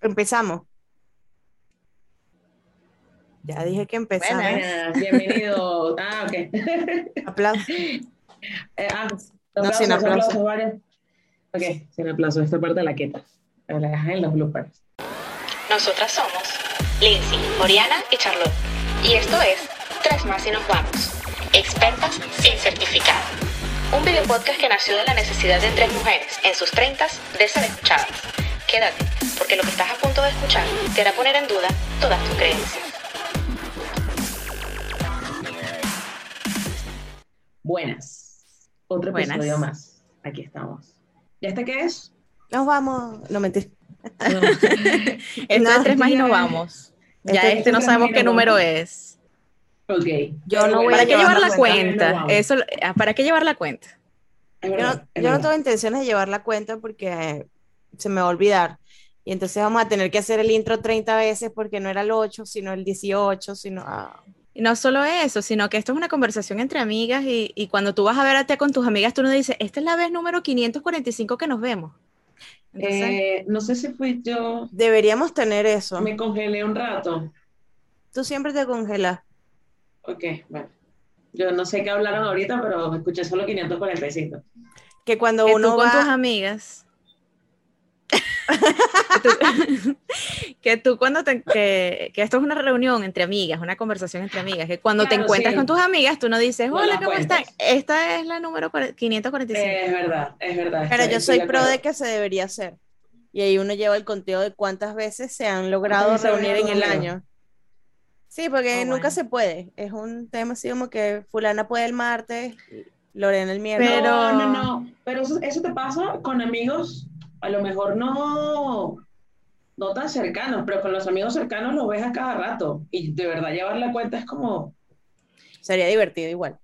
Empezamos. Ya dije que empezamos. Buenas, bienvenido. Ah, ok. Aplausos. Eh, ah, No, sin aplauso. aplausos, varios. Ok, sin aplauso. Esta parte la queta. Me la dejas en los bloopers. Nosotras somos Lindsay, Oriana y Charlotte. Y esto es Tres más y nos vamos. Expertas sin certificado. Un video podcast que nació de la necesidad de tres mujeres en sus treintas de ser escuchadas. Quédate, porque lo que estás a punto de escuchar te hará poner en duda todas tus creencias. Buenas. Otro Buenas. episodio más. Aquí estamos. ¿Ya este qué es? Nos vamos. No mentira. No. Esto No, es tres más y nos vamos. Ya Este- este, no sabemos y qué número vamos. es. ok. Yo no voy ¿Para a qué llevar la cuenta. cuenta? Eso, ¿Para qué llevar la cuenta? Yo no, yo tengo intenciones de llevar la cuenta porque se me va a olvidar. Y entonces vamos a tener que hacer el intro 30 veces porque no era el 8, sino el 18, sino... ah. Y no solo eso, sino que esto es una conversación entre amigas y, y cuando tú vas a verte con tus amigas, tú no dices, esta es la vez número 545 que nos vemos. Entonces, Eh, no sé si fui yo. Deberíamos tener eso. Me congelé un rato. Tú siempre te congelas. Ok, bueno. Yo no sé qué hablaron ahorita, pero escuché solo 545. Que cuando que uno tú con va... tus amigas. Que, tú, que tú cuando te, que, que esto es una reunión entre amigas, una conversación entre amigas, que cuando te Claro, encuentras sí. con tus amigas, tú no dices, No hola, las ¿cómo están? Esta es la número cuare- 545. Es verdad, es verdad. Pero yo soy pro de que se debería hacer. Y ahí uno lleva el conteo de cuántas veces se han logrado reunir en el año. Sí, porque Oh, nunca bueno. se puede. Es un tema así como que fulana puede el martes, Lorena el miércoles. Pero- No, no, no. Pero eso, eso te pasa con amigos, a lo mejor no, no tan cercanos, pero con los amigos cercanos los ves a cada rato. Y de verdad llevar la cuenta es como, Sería divertido igual.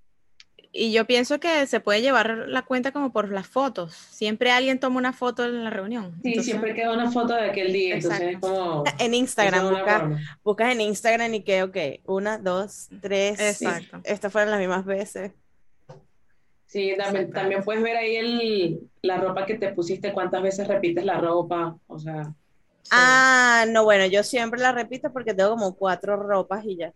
Y yo pienso que se puede llevar la cuenta como por las fotos. Siempre alguien toma una foto en la reunión. sí, Entonces, siempre queda una foto de aquel día, entonces es como... En Instagram, buscas, en Instagram y que, ok, una, dos, tres, sí, Exacto. estas fueron las mismas veces. Sí, también, puedes ver ahí el, la ropa que te pusiste, cuántas veces repites la ropa, o sea... sí. Ah, no, bueno, yo siempre la repito porque tengo como cuatro ropas y ya.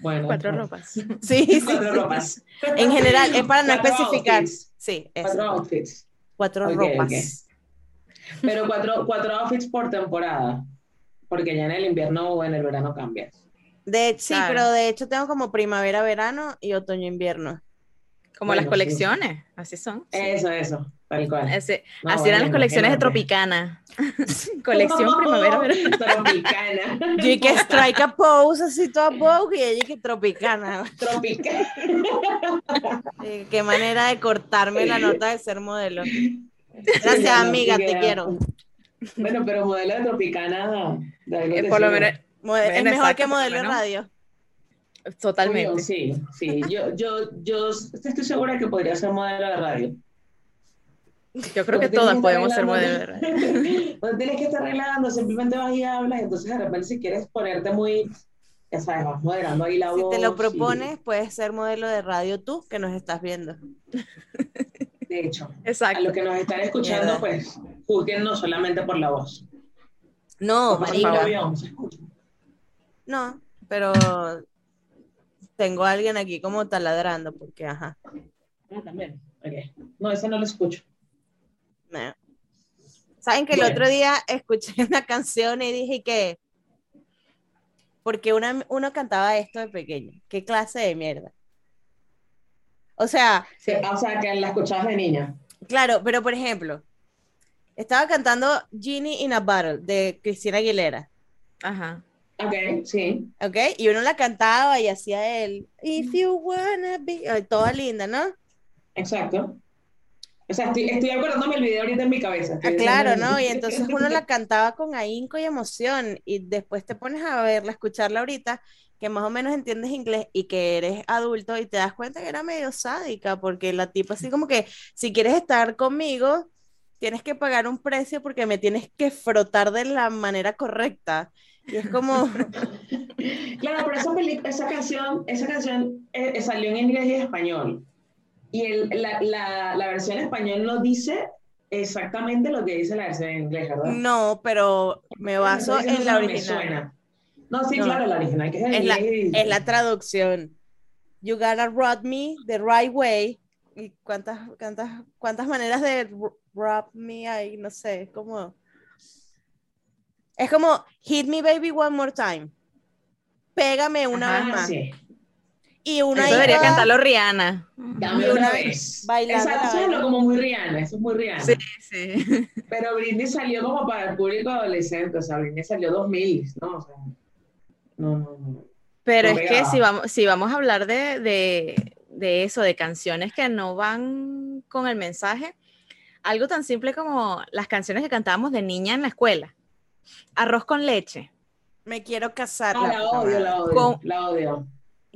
bueno, cuatro bueno. ropas. Sí, sí, Cuatro sí. ropas. En general, es para no Cuatro especificar. outfits. Sí, eso. Cuatro outfits. Cuatro ropas. Pero cuatro, cuatro outfits por temporada. Porque ya en el invierno o en el verano cambias. De, sí, Claro. pero de hecho tengo como primavera, verano y otoño, invierno. Como Bueno, las sí. colecciones, así son. sí. Eso, eso, tal cual. Ese- No, así eran las colecciones de. Tropicana. Colección primavera, verano. Tropicana. Yo y que strike a pose así toda Vogue y ella que tropicana. Tropicana. Qué manera de cortarme la nota de ser modelo. Gracias, no, amiga, sí te quiero. Bueno, pero modelo de Tropicana. de algo Eh, por lo menos, es mejor exacto, que modelo de radio. Totalmente. Sí, sí. Yo, yo, yo estoy segura que podría ser modelo de radio. Yo creo que todas podemos ser modelos de radio. No tienes que estar arreglando, simplemente vas y hablas, y entonces de repente si quieres ponerte muy, ya sabes, vas moderando ahí la Si voz. te lo y- propones, puedes ser modelo de radio tú, que nos estás viendo. de hecho, a Exacto. los que nos están escuchando, Mierda. pues, juzguennos solamente por la voz. No, marica. No, pero tengo a alguien aquí como taladrando, porque ajá. Ah, también. Ok. No, ese no lo escucho. no. Saben que el otro día escuché una canción y dije que porque una, uno cantaba esto de pequeño. ¿Qué clase de mierda? O sea, Sí, o sea, que la escuchabas de niña. claro, pero por ejemplo, estaba cantando Genie in a Bottle de Cristina Aguilera. Ajá. Ok, sí. ¿Ok? Y uno la cantaba y hacía el If you wanna be, toda linda, ¿no? Exacto. O sea, estoy, estoy acordándome el video ahorita en mi cabeza. Ah, claro, ¿no? Y entonces uno la cantaba con ahínco y emoción y después te pones a verla, escucharla ahorita, que más o menos entiendes inglés y que eres adulto y te das cuenta que era medio sádica, porque la tipa así como que si quieres estar conmigo, tienes que pagar un precio porque me tienes que frotar de la manera correcta. Y es como, Claro, pero esa, peli- esa canción, esa canción eh, eh, salió en inglés y en español. Y el- la, la- la versión en español no dice exactamente lo que dice la versión en inglés, ¿verdad? No, pero me baso en la original. suena. No, sí, No. claro, la original, que es en Es la, es la traducción. You gotta rub me the right way. ¿Y cuántas, cuántas, cuántas maneras de rub me hay? No sé, como. Es como hit me baby one more time. Pégame una Ajá, vez más. sí. Y una Eso Eso debería toda cantarlo Rihanna. Dame una una vez. bailando lo como muy Rihanna, eso es muy Rihanna. Sí, sí. Pero Britney salió como para el público adolescente, o sea, Britney salió 2000, ¿no? O sea, no, no, no. Pero No es que si vamos, si vamos a hablar de, de, de eso, de canciones que no van con el mensaje, algo tan simple como las canciones que cantábamos de niña en la escuela. Arroz con leche. Me quiero casar. Ah, la la odio, la odio, Con- la odio.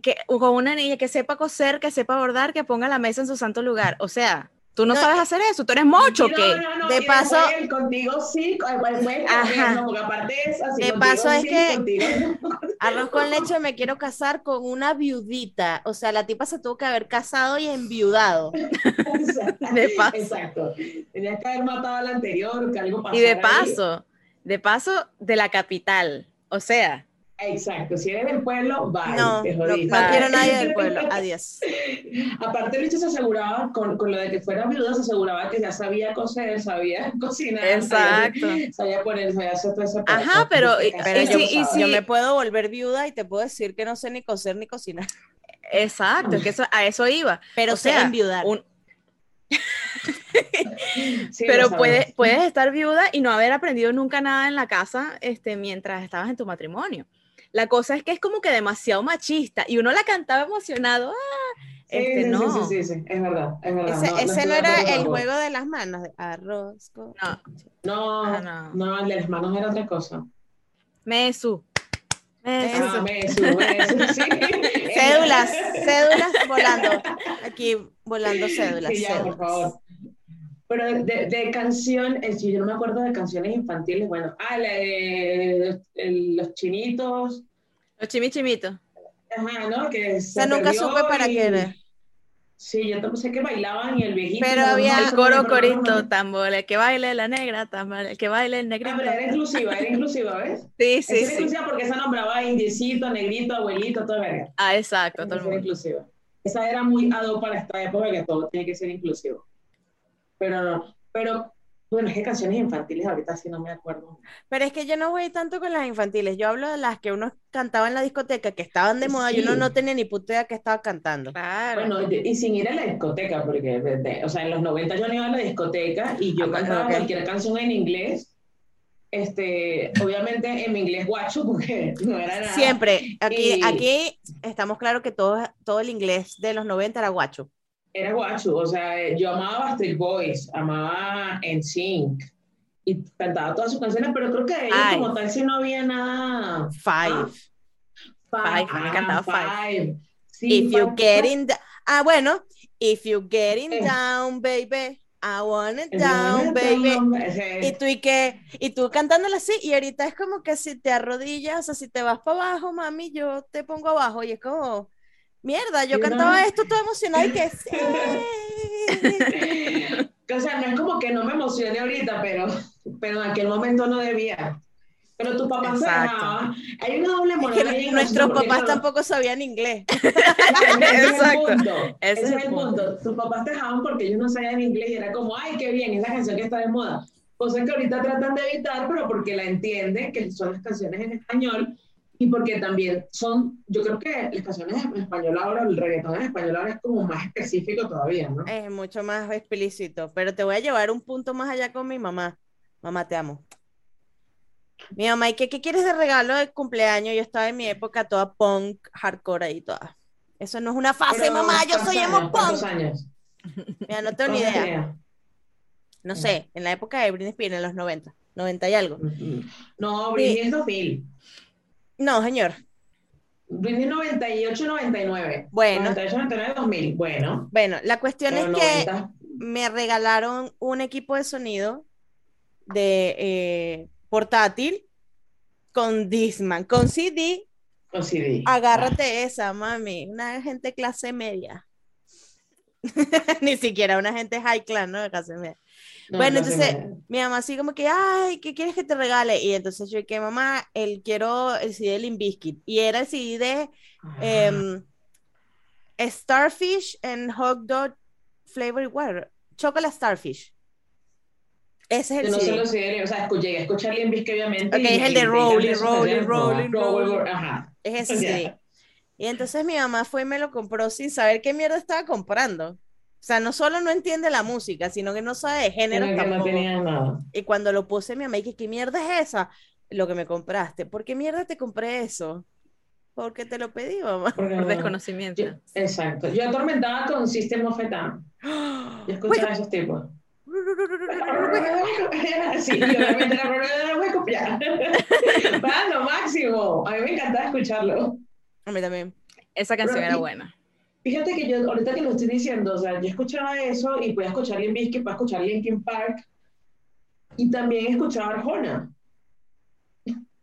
Que, con una niña que sepa coser, que sepa bordar, que ponga la mesa en su santo lugar. O sea, tú no, No, sabes hacer eso, tú eres mocho, no, ¿qué? no, no, De paso- después contigo sí, después Ajá. no, porque aparte es así. De paso es sí, que- contigo. Arroz con leche, me quiero casar con una viudita. O sea, la tipa se tuvo que haber casado y enviudado. De paso. Exacto. Tenías que haber matado al anterior, que algo pasara Y de ahí. paso, de paso de la capital. O sea, Exacto, si eres del pueblo, bye, No, te no, quiero nadie del pueblo. Adiós. Aparte, el bicho se aseguraba, con, con lo de que fuera viuda, se aseguraba que ya sabía coser, sabía cocinar. Exacto. Sabía, sabía poner, sabía hacer todo ese Ajá, pero- y- Pero y yo, si- y sabes. si- yo me puedo volver viuda y te puedo decir que no sé ni coser ni cocinar. exacto, que eso, a eso iba. Pero O sea, enviudar. un- Sí, pero puedes, puedes estar viuda y no haber aprendido nunca nada en la casa este, mientras estabas en tu matrimonio. La cosa es que es como que demasiado machista y uno la cantaba emocionado. ah, Sí, este, sí, no. sí, sí, es verdad, es verdad. ese no, ese era el juego de las manos, de arroz. con- No, No, Ah, no, no. el de las manos era otra cosa. Mesu. Eso. Ah, sí. Cédulas, cédulas volando. Aquí volando cédulas. Sí, ya, por cédulas. favor. Pero de, canción, eh, si yo no me acuerdo de canciones infantiles, bueno, ah, la de los chinitos, Los chimichimitos. ajá, ¿no? Que O sea, nunca supe para qué era. Sí, yo tampoco sé que bailaban y el viejito. Pero no, no, había- El no coro, corito, se- tambores, que baile la negra, tambores, que baile el Ah, negrito. pero era inclusiva, era inclusiva, ¿ves? Sí, sí, era sí. inclusiva porque esa nombraba indiecito, negrito, abuelito, todo verga. Ah, exacto, todo el era mundo. inclusiva. Esa era muy ad hoc para esta época que todo tiene que ser inclusivo. Pero no, pero bueno, es que canciones infantiles ahorita sí no me acuerdo. Pero es que yo no voy tanto con las infantiles. Yo hablo de las que uno cantaba en la discoteca, que estaban de moda y uno Sí. no tenía ni puta idea que estaba cantando. Claro. Bueno, y sin ir a la discoteca, porque, o sea, en los 90 yo no iba a la discoteca y yo Ah, cantaba ok. cualquier canción en inglés. Este, obviamente en mi inglés guacho, porque no era nada. Siempre. Aquí, Y- aquí estamos claros que todo, todo el inglés de los 90 era guacho. Era guacho, o sea, yo amaba Backstreet Boys, amaba NSYNC y cantaba todas sus canciones, pero creo que de ellos como tal sí no había nada. Five. Five, me encantaba Five. Sí, If you Five- getting Ah, bueno. If you getting Eh. down, baby. I want it Five- down, baby. Y tú y que, y tú cantándola así, y ahorita es como que si te arrodillas, o sea, si te vas para abajo, mami, yo te pongo abajo, y es como, mierda, yo cantaba esto toda emocionada y que sí. O sea, no es como que no me emocione ahorita, pero, pero en aquel momento no debía. Pero tu papá se Exacto. dejaba. Hay una doble Es moral que ahí en nuestros papás tampoco sabían inglés. ese es el Exacto. punto. Ese es es el el punto. Tus papás te dejaban porque ellos no sabían inglés y era como, ay, qué bien, es la canción que está de moda. Cosas que ahorita tratan de evitar, pero porque la entienden, que son las canciones en español y porque también son, yo creo que las canciones en español ahora, el reggaetón en español ahora es como más específico todavía, ¿no? Es mucho más explícito, pero te voy a llevar un punto más allá con mi mamá. Mamá, te amo. Mi mamá, ¿y qué, qué quieres de regalo de cumpleaños? Yo estaba en mi época toda punk, hardcore ahí toda. Eso no es una fase, Pero, mamá, yo ¿cuántos soy años? emo ¿Cuántos punk. años? Mira, no tengo ni ¿Cuántos idea. No sé, en la época de Britney Spears, en los 90, 90 y algo. No, Britney es 2000. No, señor. Britney 98, 99. Bueno. 98, 99, 2000. Bueno. Bueno, la cuestión Pero es que 90. me regalaron un equipo de sonido de eh, portátil con Disman, con CD. Con CD. Agárrate esa, mami. Una gente clase media. Ni siquiera una gente high class, ¿no? De clase media. No, Bueno, no sé, entonces, Mi mamá así como que, ay, ¿qué quieres que te regale? Y entonces yo que mamá, el quiero el CD de Limp Bizkit. Y era el CD de em, Starfish and Hot Dog Flavored Water. Chocolate Starfish. Ese es Yo el no sé CD. los CD, o sea, escuché, llegué a escuchar Limp Bizkit, obviamente. Ok, y- es el de Rolling, Rolling, Rolling, Roll, Rolling. Ajá. Es ese Ya. CD. Y entonces mi mamá fue y me lo compró sin saber qué mierda estaba comprando. O sea, no solo no entiende la música, sino que no sabe de género Pero que no tampoco. tenía nada. Y cuando lo puse, mi mamá dije, ¿qué mierda es esa? Lo que me compraste. ¿Por qué mierda te compré eso? Porque te lo pedí, mamá. Porque Por no- desconocimiento. Yo- exacto. Yo atormentada con System of a Down. Yo escuchaba a esos tipos. Sí, y obviamente la voy a copiar. Va, lo máximo. A mí me encantaba escucharlo. A mí también. Esa canción Pero- era y- buena. Fíjate que yo, ahorita que lo estoy diciendo, o sea, yo escuchaba eso y podía escuchar Limp Bizkit, podía escuchar Linkin Park y también escuchaba Arjona.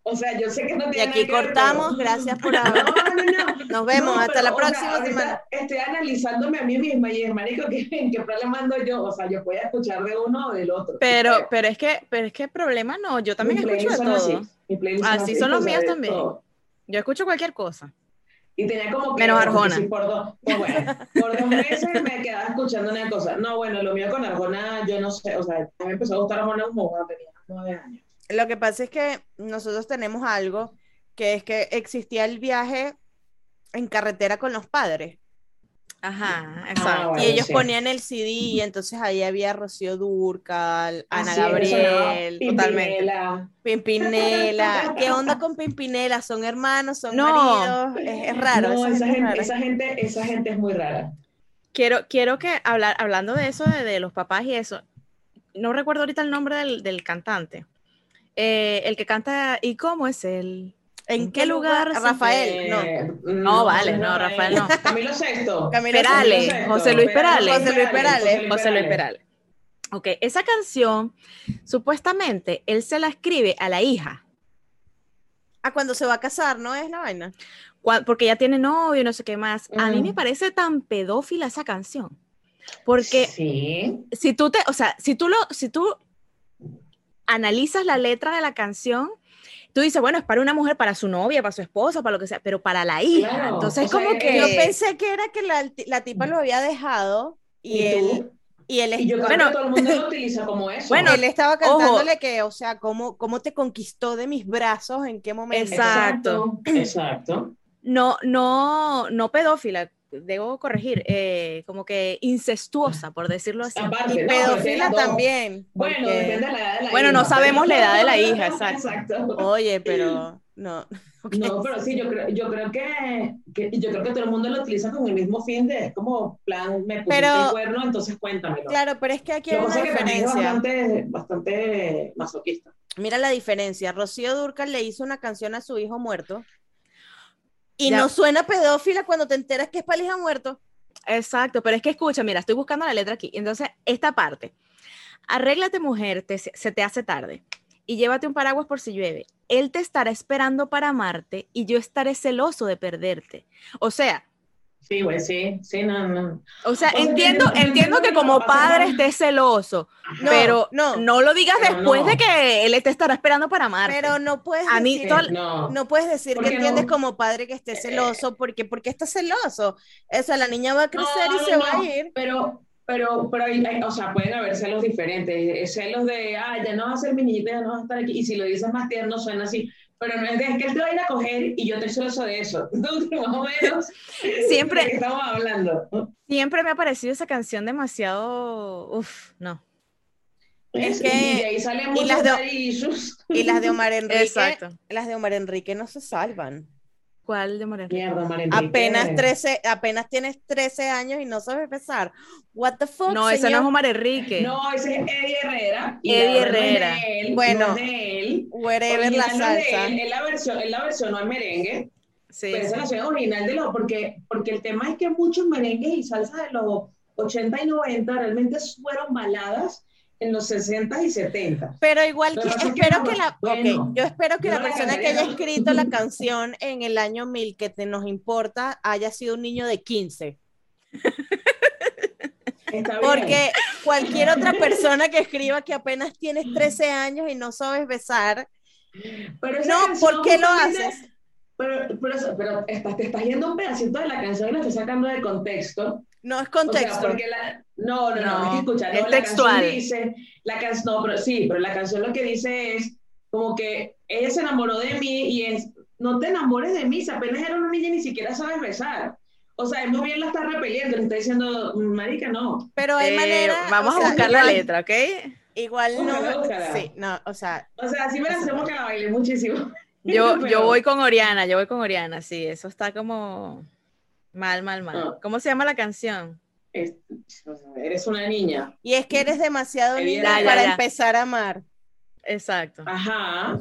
O sea, yo sé que no Y tiene aquí nada que ver, cortamos. pero- Gracias por No, haber. no, no. Nos vemos. No, hasta pero, la o sea, próxima semana. Estoy analizándome a mí misma y es marico que en qué plan le mando yo. O sea, yo podía escuchar de uno o del otro. Pero, pero es que, pero es que problema no, yo también Mi escucho de todo. así, mi Así son los míos también. todo. Yo escucho cualquier cosa. Y tenía como que. Menos Arjona. sí, por, dos, pues bueno, por dos meses me quedaba escuchando una cosa. No, bueno, lo mío con Arjona, yo no sé. O sea, me empezó a gustar Arjona como cuando tenía nueve años. Lo que pasa es que nosotros tenemos algo que es que existía el viaje en carretera con los padres. Ajá, Ah, exacto. bueno, y ellos sí. ponían el CD y entonces ahí había Rocío Durcal, Ana Así es, sonaba Gabriel, totalmente. Pimpinela. Pimpinela. ¿Qué onda con Pimpinela? ¿Son hermanos? ¿Son No. maridos? Es, es raro. No, esa esa gente esa, gente, esa gente es muy rara. Quiero, quiero que hablar, hablando de eso, de, de los papás y eso, no recuerdo ahorita el nombre del, del cantante. Eh, el que canta ¿Y cómo es él? ¿En qué lugar? se Rafael, no. Eh, No, vale, no, Rafael, no. Camilo Sexto. Camilo Perales, Sexto, José Luis Perales. José Luis Perales. José Luis Perales. Ok, esa canción, supuestamente, él se la escribe a la hija, Ah, cuando se va a casar, ¿no es la vaina? porque ya tiene novio y no sé qué más. A mí me Mm. parece tan pedófila esa canción. Porque Sí. si tú te, o sea, si tú lo, si tú analizas la letra de la canción, tú dices, bueno, es para una mujer, para su novia, para su esposa, para lo que sea, pero para la hija. Claro, Entonces, o sea, como que. Yo pensé que era que la, la tipa lo había dejado y, ¿Y él, y él, Y yo creo Bueno. que todo el mundo lo utiliza como eso. Bueno, él estaba cantándole que, o sea, ¿cómo, cómo te conquistó de mis brazos, en qué momento. Exacto. exacto. Exacto. no, no, no pedófila, debo corregir, eh, como que incestuosa, por decirlo así. Aparte, Y no, tiene dos. también. Bueno, porque- depende de la edad de la Bueno, hija. no sabemos la edad de la hija, exacto. Exacto. Oye, pero no. ok. No, pero sí, yo creo, yo creo que, que- yo creo que todo el mundo lo utiliza con el mismo fin de, es como plan, me Pero- el cuerno, entonces cuéntamelo. Claro, pero es que aquí hay una pasa es diferencia. bastante, bastante masoquista. Mira la diferencia. Rocío Durcal le hizo una canción a su hijo muerto y Ya. no suena pedófila cuando te enteras que es hijo muerto. Exacto, pero es que escucha, mira, estoy buscando la letra aquí. Entonces, esta parte. Arréglate, mujer, te- se te hace tarde. Y llévate un paraguas por si llueve. Él te estará esperando para amarte y yo estaré celoso de perderte. O sea, Sí, güey, sí, sí, no, no. o sea, entiendo, entiendo que como padre estés celoso, No, pero no. no, lo digas después no. de que él te estará esperando para amarte. Pero no puedes A mí decir, no. no puedes decir ¿Por que entiendes no? como padre que esté celoso, porque porque está celoso. O sea, la niña va a crecer No, y no, se va no, a ir. Pero, pero, pero hay- hay- o sea, pueden haber celos diferentes. eh, Celos de, ah, ya no vas a ser mi niñita, ya no vas a estar aquí. Y si lo dices más tierno, suena así. Pero no es de es que él te va a ir a coger y yo estoy celoso de eso. Entonces, más o menos, Siempre- ¿de qué estamos hablando? Siempre me ha parecido esa canción demasiado, uf, no. Es Y que- de ahí salen y muchos las de-. Y las de Omar Enrique, Exacto. las de Omar Enrique no se salvan. ¿Cuál de Moreno? Mierda, Mar Enrique. Apenas 13, apenas tienes 13 años y no sabes besar. What the fuck, No, ese no es Omar Enrique. No, ese es Eddie Herrera. y Eddie la verdad no es de Herrera. él, Bueno, no es de él. Wherever la no es salsa. él, él la versión, él la versionó en merengue. Sí, Pero esa es original de los, porque, porque el tema es que muchos merengues y salsa de los 80 y 90 realmente fueron baladas en los 60 y 70. Pero igual Lo que espero que la, bueno, ok, yo espero que la no la persona que haya escrito la canción en el año 1000 que te nos importa haya sido un niño de 15. Está bien. Porque cualquier otra persona que escriba que apenas tienes 13 años y no sabes besar, Pero no, ¿por qué lo haces? Pero, pero, pero estás, te estás yendo un pedacito de la canción y lo estás sacando de contexto. No es O sea, contexto. porque la, no, no, no, No, es que escucha, no, es la textual. canción dice, la canción, no, pero sí, pero la canción lo que dice es como que ella se enamoró de mí y es, no te enamores de mí, si apenas era una niña y ni siquiera sabes besar. O sea, él muy bien la está repeliendo, le está diciendo, marica, no. Pero hay Eh, manera. vamos a sea, buscar la letra, ¿ok? Igual no. Sí, no, o sea, O sea, sí me la hacemos que la bailé muchísimo. Yo, Pero- yo voy con Oriana, yo voy con Oriana, sí, eso está como mal, mal, mal. Ah. ¿Cómo se llama la canción? Es- eres una niña. y es que eres demasiado linda para ya. empezar a amar. Exacto. Ajá.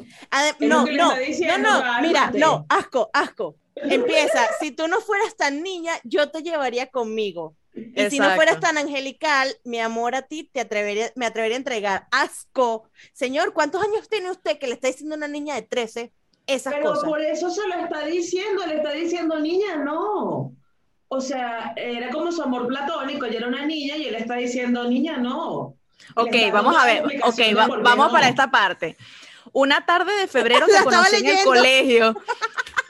No, no, no, no, mira, no, asco, asco. Empieza, si tú no fueras tan niña, yo te llevaría conmigo. Y si no fueras tan angelical, mi amor a ti te atrevería, me atrevería a entregar. Asco. Señor, ¿cuántos años tiene usted que le está diciendo a una niña de 13 esas Pero cosas? por eso se lo está diciendo, le está diciendo, niña, no. O sea, era como su amor platónico, ella era una niña y él está diciendo, niña, no. Ok, vamos a ver, ok, va- vamos no. para esta parte. Una tarde de febrero te estaba conocí en el leyendo. colegio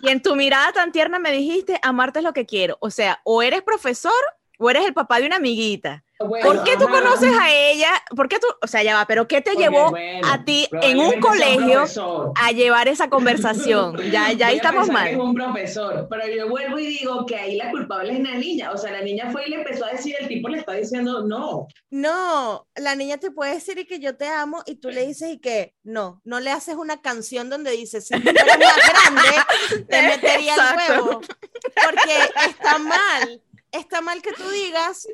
y en tu mirada tan tierna me dijiste, amarte es lo que quiero. O sea, o eres profesor o eres el papá de una amiguita. Bueno, ¿Por qué tú conoces a ella? ¿Por qué tú, o sea, ya va, pero qué te llevó bueno, a ti en un colegio a llevar esa conversación? Ya, ya ahí estamos pensar que Es mal. un profesor, pero yo vuelvo y digo que ahí la culpable es la niña. O sea, la niña fue y le empezó a decir, el tipo le está diciendo, no. No, la niña te puede decir y que yo te amo y tú le dices y que no, no le haces una canción donde dices, si tú fueras más grande, te metería el huevo. Porque está mal, está mal que tú digas,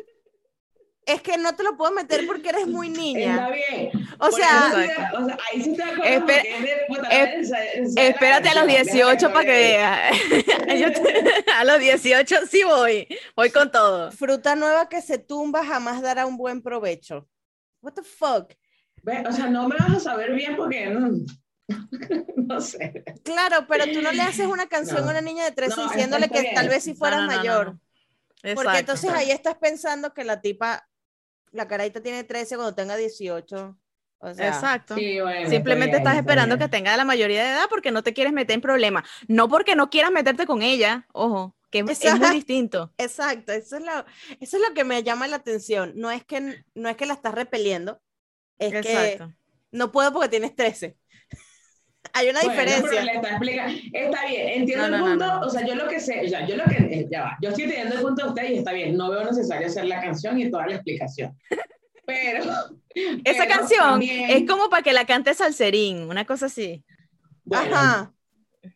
es que no te lo puedo meter porque eres muy Está niña. bien. O sea, eso o sea, ahí sí te porque es de- puta, es- es Espérate a los canción, 18 para que veas. A los 18 sí voy, voy con todo. fruta nueva que se tumba jamás dará un buen provecho. What the fuck? O sea, no me vas a saber bien porque mm, no sé. Claro, pero tú no le haces una canción No. a una niña de 13 No, está- diciéndole está que tal bien. vez si fueras No, mayor. Porque Exacto. entonces ahí estás pensando que la tipa, la carita tiene 13 cuando tenga 18. O sea, Exacto. Sí, bueno, Simplemente está estás esperando bien. que tenga la mayoría de edad porque no te quieres meter en problemas. No porque no quieras meterte con ella, ojo, que es, es muy distinto. exacto, eso es, lo, eso es lo que me llama la atención. No es que, no es que la estás repeliendo, es que Exacto. no puedo porque tienes 13. Hay una Bueno, pero diferencia. está, explica- está bien, entiendo No, el no, punto, no. o sea, yo lo que sé, ya, yo lo que, eh, ya va, yo estoy teniendo el punto de usted y está bien, no veo necesario hacer la canción y toda la explicación. Pero. Esa pero canción también- es como para que la cante Salserín, una cosa así. bueno, Ajá.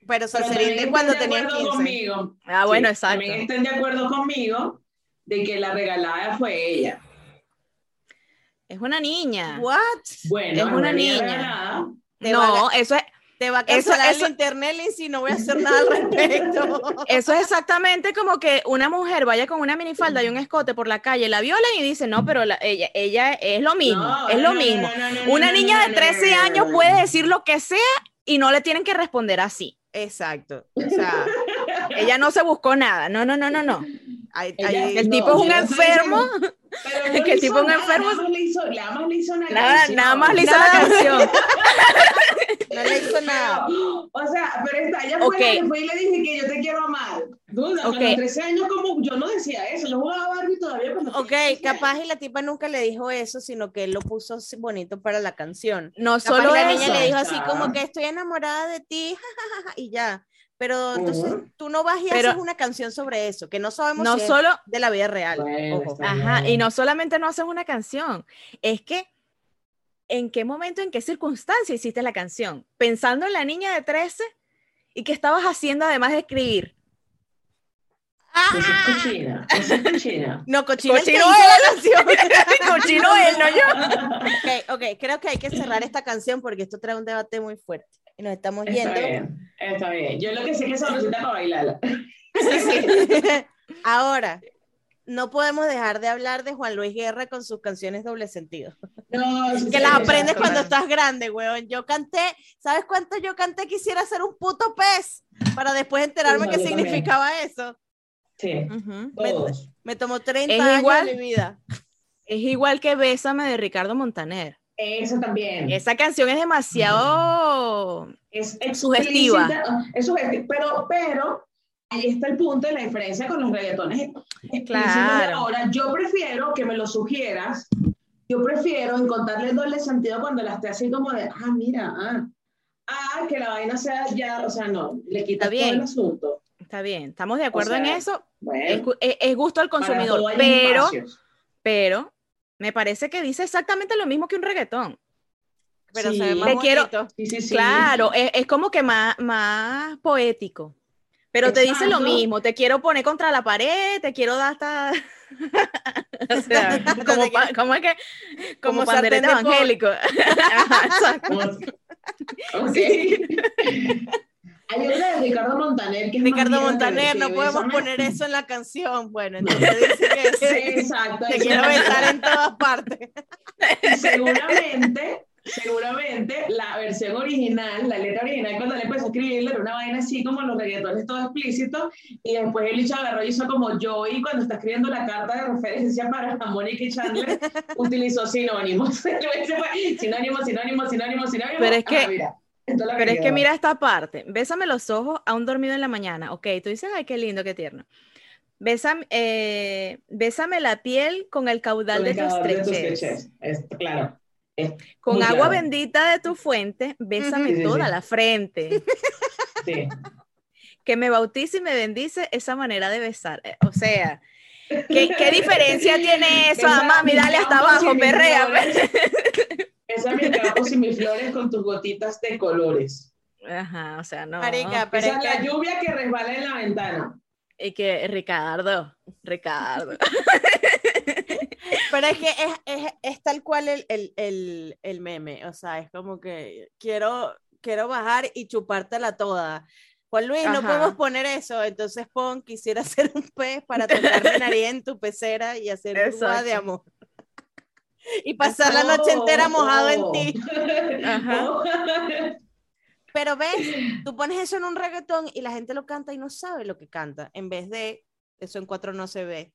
Pero Salserín de cuando estén de tenía acuerdo 15. Conmigo, Ah, bueno, sí, exacto. También estén de acuerdo conmigo de que la regalada fue ella. Es una niña. What? Bueno, Es una niña. regalada. No, eso es, Te va a Eso- cancelar eso- el internet, Lindsay, no voy a hacer nada al respecto. eso es exactamente como que una mujer vaya con una minifalda y un escote por la calle, la violen y dice, no, pero la- ella, ella es lo mismo, No, es lo no, mismo. no, no, no, Una niña de no, 13 no, no, años puede decir lo que sea y no le tienen que responder así. Exacto. O sea, Ella no se buscó nada. No, no, no, no, no. hay- Ella- hay- El tipo es un enfermo. Pero Que no tipo un nada, enfermo. Nada más le hizo, nada más le hizo una Nada, canción. nada más le hizo Nada. la canción. no le hizo nada. Pero, o sea, pero esta, ella fue Ok. la que fue y le dije que yo te quiero amar. Duda, Ok. a los 13 años como yo no decía eso, yo jugaba Barbie todavía cuando Ok, tenía 13 capaz y la tipa nunca le dijo eso, sino que él lo puso así bonito para la canción. No Capaz solo la eso. niña le dijo así como que estoy enamorada de ti, y ya. Pero entonces Ujú. tú no vas y Pero- haces una canción sobre eso, que no sabemos No si es solo, de la vida real. Bueno, ojo. está ajá, y no solamente no haces una canción, es que en qué momento, en qué circunstancia hiciste la canción, pensando en la niña de 13 y qué estabas haciendo además de escribir. Eso es cochina, eso es cochina. No, cochino, que Cochino la canción. Cochino él, no yo. ok, ok, creo que hay que cerrar esta canción porque esto trae un debate muy fuerte. Y nos estamos Está yendo. bien, está bien. Yo lo que sé es que sabrosita para bailarla. Sí, sí. Ahora, no podemos dejar de hablar de Juan Luis Guerra con sus canciones doble sentido. No, sí, Que sí, las aprendes cuando estás grande, weón. Yo canté, ¿sabes cuánto yo canté? Quisiera ser un puto pez para después enterarme Sí, qué también. significaba eso. Sí, todos. Me tomó 30 Es años igual. de mi vida. Es igual que Bésame de Ricardo Montaner. Eso también. Esa canción es demasiado es sugestiva. explícita, Es sugestiva, pero, pero ahí está el punto de la diferencia con los reggaetones Claro. ahora. Yo prefiero que me lo sugieras, yo prefiero encontrarle doble sentido cuando la esté así como de, ah, mira, ah, ah, que la vaina sea ya, o sea, no, le quita Está todo el bien. asunto. Está bien, estamos de acuerdo en sea, eso. Es, Bueno, es- es gusto al consumidor, pero, pero me parece que dice exactamente lo mismo que un reggaetón. Pero Sí. se ve más Te quiero- bonito. Sí, sí. Claro, es, es como que más, más poético. Pero te dice lo Exacto. mismo, te quiero poner contra la pared, te quiero dar hasta... o sea, como, pa- ¿cómo es que? Como, Como pandereta evangélico. Ajá, exacto. Hay otra de Ricardo Montaner que es Ricardo que Montaner, no podemos poner eso en la canción. Bueno, entonces dice que Sí, exacto. te quiero es- besar en todas partes. Seguramente, seguramente la versión original, la letra original, cuando le empezó a escribirle, era una vaina así como los reggaetones todo explícito, y después el agarró y hizo como Joey cuando está escribiendo la carta de referencia para Mónica y Chandler, utilizó sinónimos. Ese fue sinónimo, sinónimo, sinónimo, sinónimo. Pero es que- Ah, Pero es que mira esta parte. Bésame los ojos aún dormido en la mañana. Ok, tú dices, ay, qué lindo, qué tierno. Bésame, eh, bésame la piel con el caudal de tus clichés. Es- claro. Es Con agua claro. bendita de tu fuente, bésame Sí, sí, toda sí. la frente. Sí. Que me bautice y me bendice esa manera de besar. Eh, O sea, ¿qué, qué diferencia tiene eso? Ah, mami, dale hasta abajo, perrea. Besa mis campos y mis flores con tus gotitas de colores. Ajá, o sea, no. Marica, pero Esa es la que, lluvia que resbala en la ventana. Y que Ricardo, Ricardo. pero es, que es, es- es tal cual el, el, el, el meme. O sea, es como que quiero, quiero bajar y chupártela toda. Juan Luis, no Ajá. podemos poner eso. Entonces pon, quisiera ser un pez para tocar mi nariz en tu pecera y hacer burbuja de amor. Y pasar la noche entera mojado en ti. Ajá. Pero ves, tú pones eso en un reggaetón y la gente lo canta y no sabe lo que canta, en vez de eso en cuatro no se ve.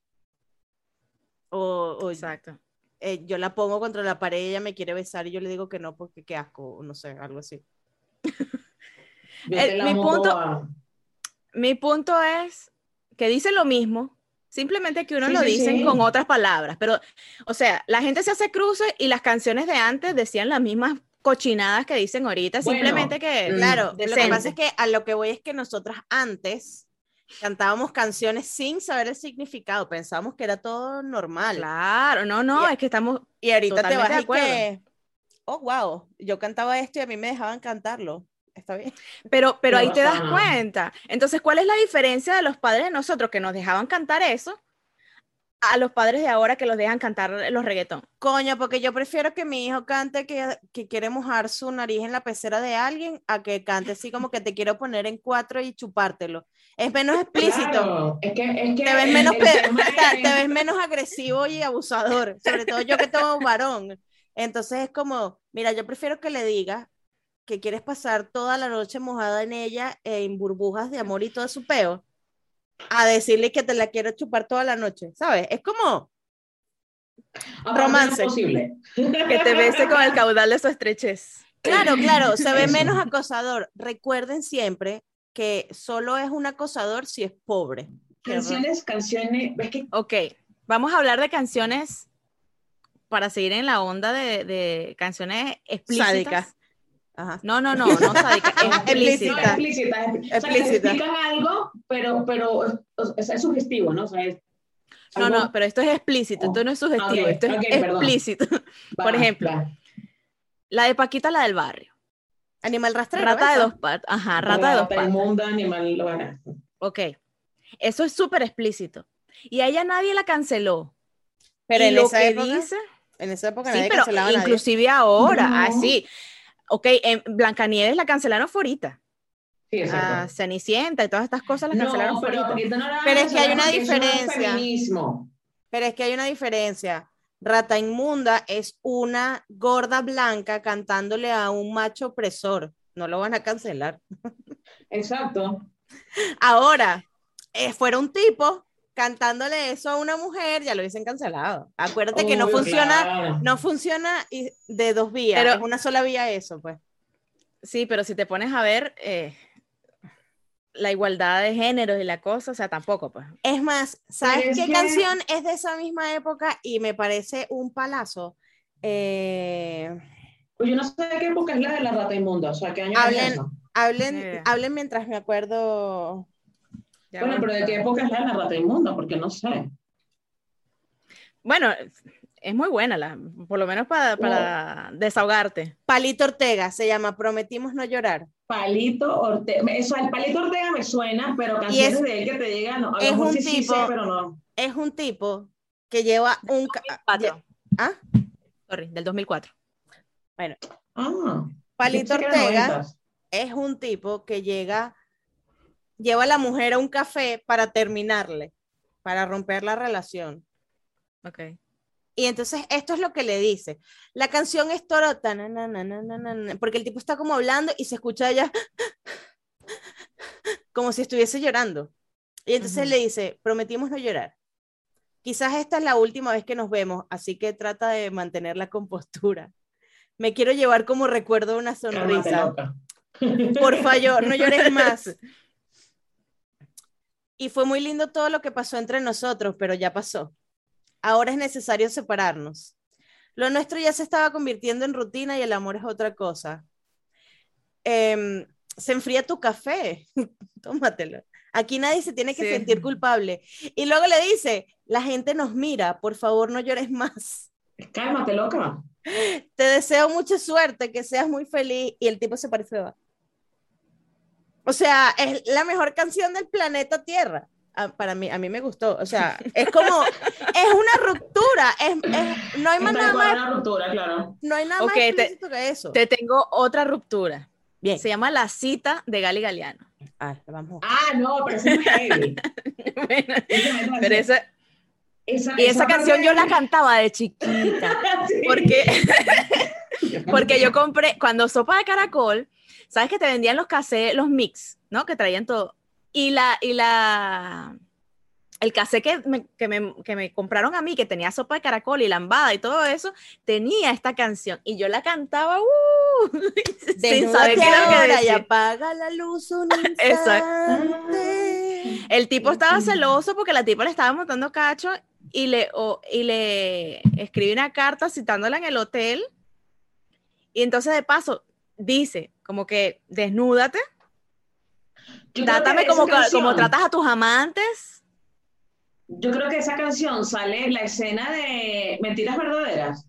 O, o, Exacto. eh, yo la pongo contra la pared y ella me quiere besar y yo le digo que no porque qué asco, o no sé, algo así. El- la mi punto- a- Mi punto es que dicen lo mismo, simplemente que uno Sí, lo sí, dicen sí. con otras palabras. Pero, o sea, la gente se hace cruces y las canciones de antes decían las mismas cochinadas que dicen ahorita, Bueno, simplemente que. mm, Claro, lo que pasa es que a lo que voy es que nosotras antes cantábamos canciones sin saber el significado, pensábamos que era todo normal. Claro, no, no, Y- es que estamos. Y ahorita te vas de acuerdo. que, oh, wow, yo cantaba esto y a mí me dejaban cantarlo. Está bien. Pero, pero ahí te das cuenta. Entonces, ¿cuál es la diferencia de los padres de nosotros que nos dejaban cantar eso a los padres de ahora que los dejan cantar los reggaetón? Coño, porque yo prefiero que mi hijo cante que, que quiere mojar su nariz en la pecera de alguien a que cante así como que te quiero poner en cuatro y chupártelo. Es menos explícito. Claro, es que, es que Te ves, menos es- te ves menos agresivo y abusador, sobre todo yo que tengo un varón. Entonces es como, mira, yo prefiero que le digas que quieres pasar toda la noche mojada en ella en burbujas de amor y todo su peo, a decirle que te la quiero chupar toda la noche, ¿sabes? Es como, aparte romance. no. Que te bese con el caudal de su estrechez. Claro, claro, se ve Eso. menos acosador. Recuerden siempre que solo es un acosador si es pobre. Canciones, canciones, ves que Ok, vamos a hablar de canciones para seguir en la onda de, de canciones explícitas. Sádicas. Ajá. No, no, no, no sádica, No, explícita. explícita. es- O sea, Explícita. explican algo, pero, pero o sea, es sugestivo, ¿no? O sea, es No, algo- no, pero esto es explícito, esto no es sugestivo, ok, esto es ok, perdón. explícito. va, por ejemplo, va. La de Paquita, la del barrio. Animal rastrero. Rata de ¿esa? dos patas. Ajá, rata de dos Rata patas. inmunda, animal, lo van a- Ok. Eso es súper explícito. Y a ella nadie la canceló. Pero y en lo esa que época, dice, en esa época sí, nadie pero cancelaba a nadie. inclusive ahora, No. así. Ok, en Blancanieves la cancelaron fue ahorita. Sí, es A cierto. Cenicienta y todas estas cosas las cancelaron No, pero, no la Pero es que hay una no diferencia. Pero es que hay una diferencia. Rata inmunda es una gorda blanca cantándole a un macho opresor. No lo van a cancelar. Exacto. Ahora, eh, fuera un tipo cantándole eso a una mujer, ya lo hubiesen cancelado. Acuérdate que no funciona, claro. no funciona y- de dos vías, Pero- es una sola vía eso, pues. Sí, pero si te pones a ver eh, la igualdad de géneros y la cosa, o sea, tampoco, pues. Es más, ¿sabes es qué que- canción es de esa misma época y me parece un palazo? Eh, Pues yo no sé de qué época es la de la rata inmunda, o sea, qué año Hablen- es eso. hablen, hablen mientras me acuerdo. Ya Bueno, pero de qué época es la de la rata inmunda, porque no sé. Bueno, es muy buena, la, por lo menos para, para desahogarte. Palito Ortega se llama Prometimos no llorar. Palito Ortega, eso, el Palito Ortega me suena, pero canciones es- de él que te llegan, no, a es un sí, sí sé, tipo- pero no. Es un tipo que lleva un... ca- Cuatro. ¿Ah? Sorry, del 2004. Ah, Palito Ortega es un tipo que llega, lleva a la mujer a un café para terminarle, para romper la relación. Ok. Y entonces esto es lo que le dice. La canción es torota, na, na, na, na, na, na, na, porque el tipo está como hablando y se escucha ella como si estuviese llorando. Y entonces Ujú. le dice, prometimos no llorar. Quizás esta es la última vez que nos vemos, así que trata de mantener la compostura. Me quiero llevar como recuerdo una sonrisa. Por favor, no llores más. Y fue muy lindo todo lo que pasó entre nosotros, pero ya pasó. Ahora es necesario separarnos. Lo nuestro ya se estaba convirtiendo en rutina y el amor es otra cosa. Em, se enfría tu café, tómatelo. Aquí nadie se tiene que Sí. sentir culpable. Y luego le dice, la gente nos mira, por favor no llores más. Cálmate, loca. Te deseo mucha suerte, que seas muy feliz. Y el tipo se parece va. O sea, es la mejor canción del planeta Tierra. Ah, para mí, a mí me gustó. O sea, es como, es una ruptura. Es, es- no hay más nada más, una ruptura, claro. no hay nada Ok, más te- que eso. Te tengo otra ruptura. Bien. Se llama La cita de Gali Galeano. Ah, vamos. Ah, no, pero esa es heavy. Bueno, Esa pero esa, esa, y esa canción parte- yo la cantaba de chiquita. Sí. Porque, porque yo compré, cuando Sopa de Caracol, sabes que te vendían los cassettes, los mix, ¿no? Que traían todo. Y la, y la, el cassette que me, que, me, que me compraron a mí, que tenía Sopa de Caracol y lambada y todo eso, tenía esta canción. Y yo la cantaba, ¡uh! sin saber qué era lo que y apaga la luz un Exacto. instante. El tipo estaba celoso porque la tipa le estaba montando cacho y le, o- y le escribe una carta citándola en el hotel. Y entonces de paso dice como que desnúdate, Yo trátame como, como tratas a tus amantes. Yo creo que esa canción sale en la escena de Mentiras Verdaderas.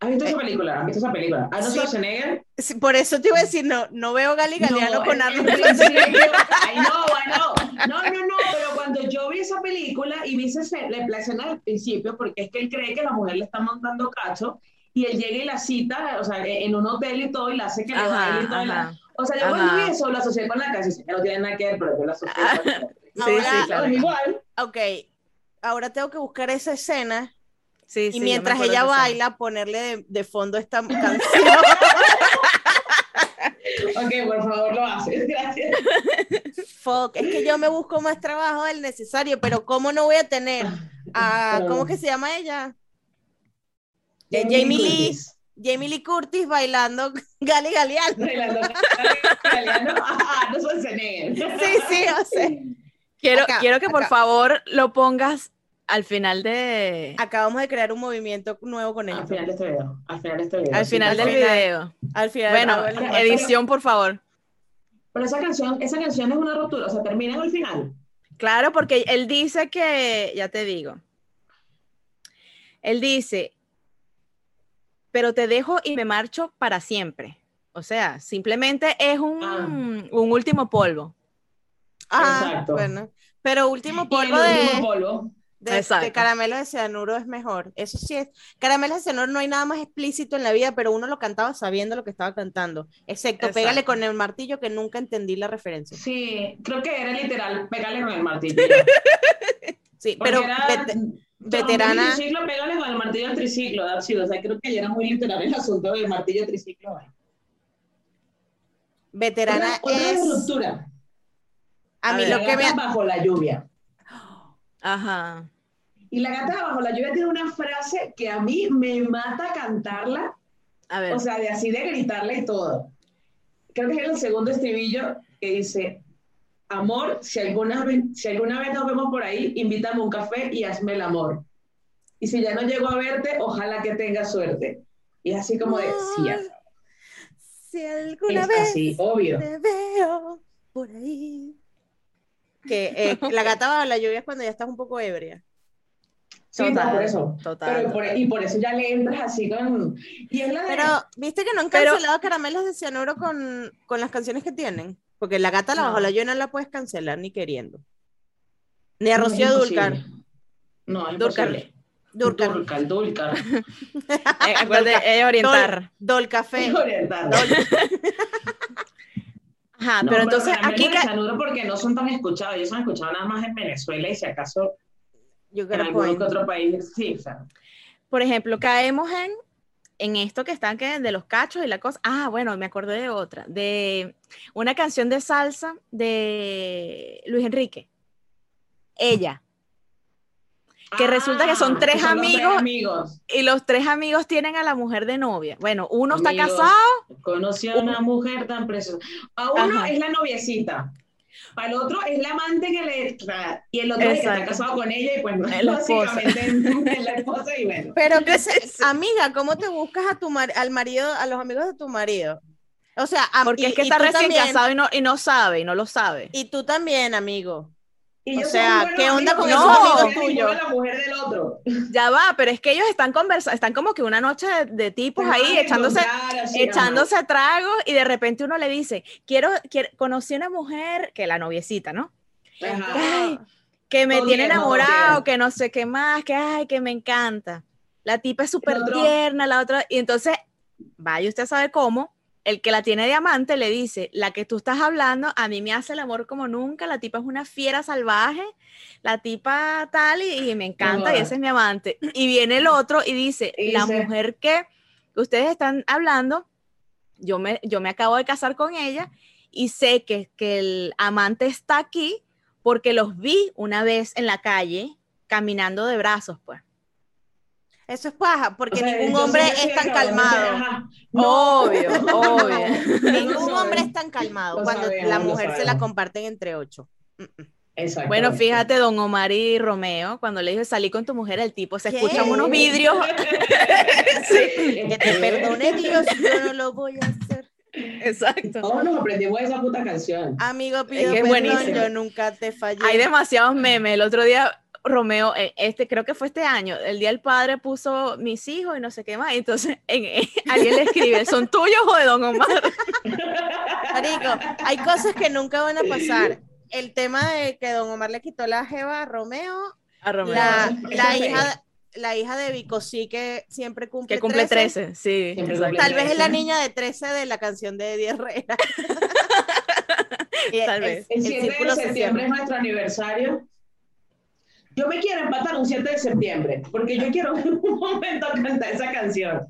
¿Has visto esa película? ¿Has visto esa película? ¿Arnold. Schwarzenegger? Sí, por eso te iba a decir, no, no veo Gali Galeano No, con Arnold en Schwarzenegger. Ay, no, bueno. No, no, no, pero cuando yo vi esa película y vi esa la escena del principio, porque es que él cree que la mujer le está montando cacho y él llega y la cita, o sea, en un hotel y todo, y la hace que le baile y todo. la-. O sea, yo cuando vi eso lo asocié con la canción, no tiene nada que ver, pero yo la asocié con la Sí, Ahora- sí, claro. Es igual. Ok, ahora tengo que buscar esa escena Sí, y sí, mientras ella baila, ponerle de, de fondo esta canción. Ok, por favor, lo haces. Gracias. Fuck, es que yo me busco más trabajo del necesario, pero ¿cómo no voy a tener a, ¿cómo que se llama ella? Eh, Jamie Lee, Curtis. Jamie Lee Curtis bailando Gali Galeano. Bailando italiano. Ah, no soy Schwarzenegger. Sí, sí, o sea, Quiero, Acá, quiero que por favor lo pongas al final de... acabamos de crear un movimiento nuevo con ellos. Al final de este video. Al final de este video. Al sí, final del video. Al final, Bueno, ah, bueno, edición, por favor. Pero esa canción, esa canción es una ruptura, o sea, termina en el final. Claro, porque él dice que, ya te digo, él dice, pero te dejo y me marcho para siempre. O sea, simplemente es un, Ah. un último polvo. Ah, Exacto. bueno. Pero último polvo último de, polvo. de, caramelo de cianuro es mejor. Eso sí es. Caramelo de cianuro no hay nada más explícito en la vida, pero uno lo cantaba sabiendo lo que estaba cantando. Excepto Exacto. pégale con el martillo que nunca entendí la referencia. Sí, creo que era literal, pégale con el martillo. Sí, Porque pero era, vete- romper veterana- el triciclo, pégale con el martillo triciclo, it. O sea, creo que ya era muy literal el asunto del martillo triciclo. veterana Otra, otra es. ruptura. A mí ver, lo que me. Bajo la lluvia. Ajá. Y la gata de bajo la lluvia tiene una frase que a mí me mata cantarla, A ver. o sea, de así de gritarle y todo. Creo que es el segundo estribillo que dice, amor, si alguna, vez, si alguna vez nos vemos por ahí, invítame a un café y hazme el amor. Y si ya no llego a verte, ojalá que tengas suerte. Y es así como de, sí, ya. Si alguna Es vez así, obvio. te veo por ahí. Que eh, la gata bajo la lluvia es cuando ya estás un poco ebria. Sí, no, Total, por eso. total, Pero por- y por eso ya le entras así con... Y es la de... Pero, ¿viste que no han Pero- cancelado caramelos de cianuro con, con las canciones que tienen? Porque la gata la No. bajo la lluvia no la puedes cancelar ni queriendo. Ni a No, es Rocío. Dulcar. No, es Dulcar. Dulcar. Dulcar, Dulcar. Eh, acuérdate, eh, orientar. Dol Café. Orientar. Ajá, No, pero entonces caramelos aquí cianuro porque no son tan escuchados, ellos son escuchados nada más en Venezuela y si acaso You got en algún otro país, sí, o sea, por ejemplo, caemos en, en esto que están que de los cachos y la cosa. Ah, bueno, me acordé de otra, de una canción de salsa de Luis Enrique. Ella. Que resulta que son tres los amigos. amigos. Y los tres amigos tienen a la mujer de novia. Bueno, uno está casado. Conocí a una mujer tan preciosa. A uno Ajá. es la noviecita, para el otro es la amante que le... Y el otro es el que está Exacto. casado con ella y pues Es la esposa. básicamente es la esposa y bueno. Pero que se- amiga, ¿cómo te buscas a tu mar- al marido, a los amigos de tu marido? O sea, a- Porque y- es que está recién también- casado y no, y no sabe, y no lo sabe. Y tú también, amigo. Y O sea, ¿qué onda con esos amigos tuyos? ninguna la mujer del otro. Ya va, pero es que ellos están conversando, están como que una noche de, de tipos ahí echándose, echándose tragos y de repente uno le dice, quiero, quiero, conocí una mujer, que la noviecita, ¿no? Ay, que me Todo tiene enamorado, que no sé qué más, que ay, que me encanta. La tipa es súper tierna, la otra, y entonces, vaya usted a saber cómo, el que la tiene diamante le dice, la que tú estás hablando, a mí me hace el amor como nunca, la tipa es una fiera salvaje, la tipa tal, y, y me encanta, y ese es mi amante. Y viene el otro y dice, Y la dice- mujer que ustedes están hablando, yo me, yo me acabo de casar con ella, y sé que, que el amante está aquí porque los vi una vez en la calle caminando de brazos, pues. Eso es paja, porque O sea, ningún hombre es tan calmado. No, Obvio, obvio. Ningún hombre es tan calmado Lo cuando sabemos, la mujer se la comparten entre ocho. Mm, mm. Exacto. Bueno, fíjate, don Omar y Romeo, cuando le dijo salí con tu mujer, el tipo se ¿Qué? escuchan unos vidrios. Que te perdone Dios, yo no lo voy a hacer. Exacto. Todos nos aprendimos esa puta canción. Amigo, pido que es perdón, buenísimo. yo nunca te fallé. Hay demasiados memes. El otro día, Romeo, eh, este creo que fue este año, el día del padre puso mis hijos y no sé qué más. Entonces, en- en- alguien le escribe, ¿son tuyos o de don Omar? Marico, hay cosas que nunca van a pasar. El tema de que Don Omar le quitó la jeva a Romeo, A Romeo. la, la hija, la hija de Vico sí que siempre cumple, que cumple 13. 13, sí. Exacto. Tal vez es la 13. niña de 13 de la canción de Eddie Herrera. Tal el- vez. El 7 de círculo se septiembre es nuestro aniversario. Yo me quiero empatar un 7 de septiembre, porque yo quiero en un momento cantar esa canción.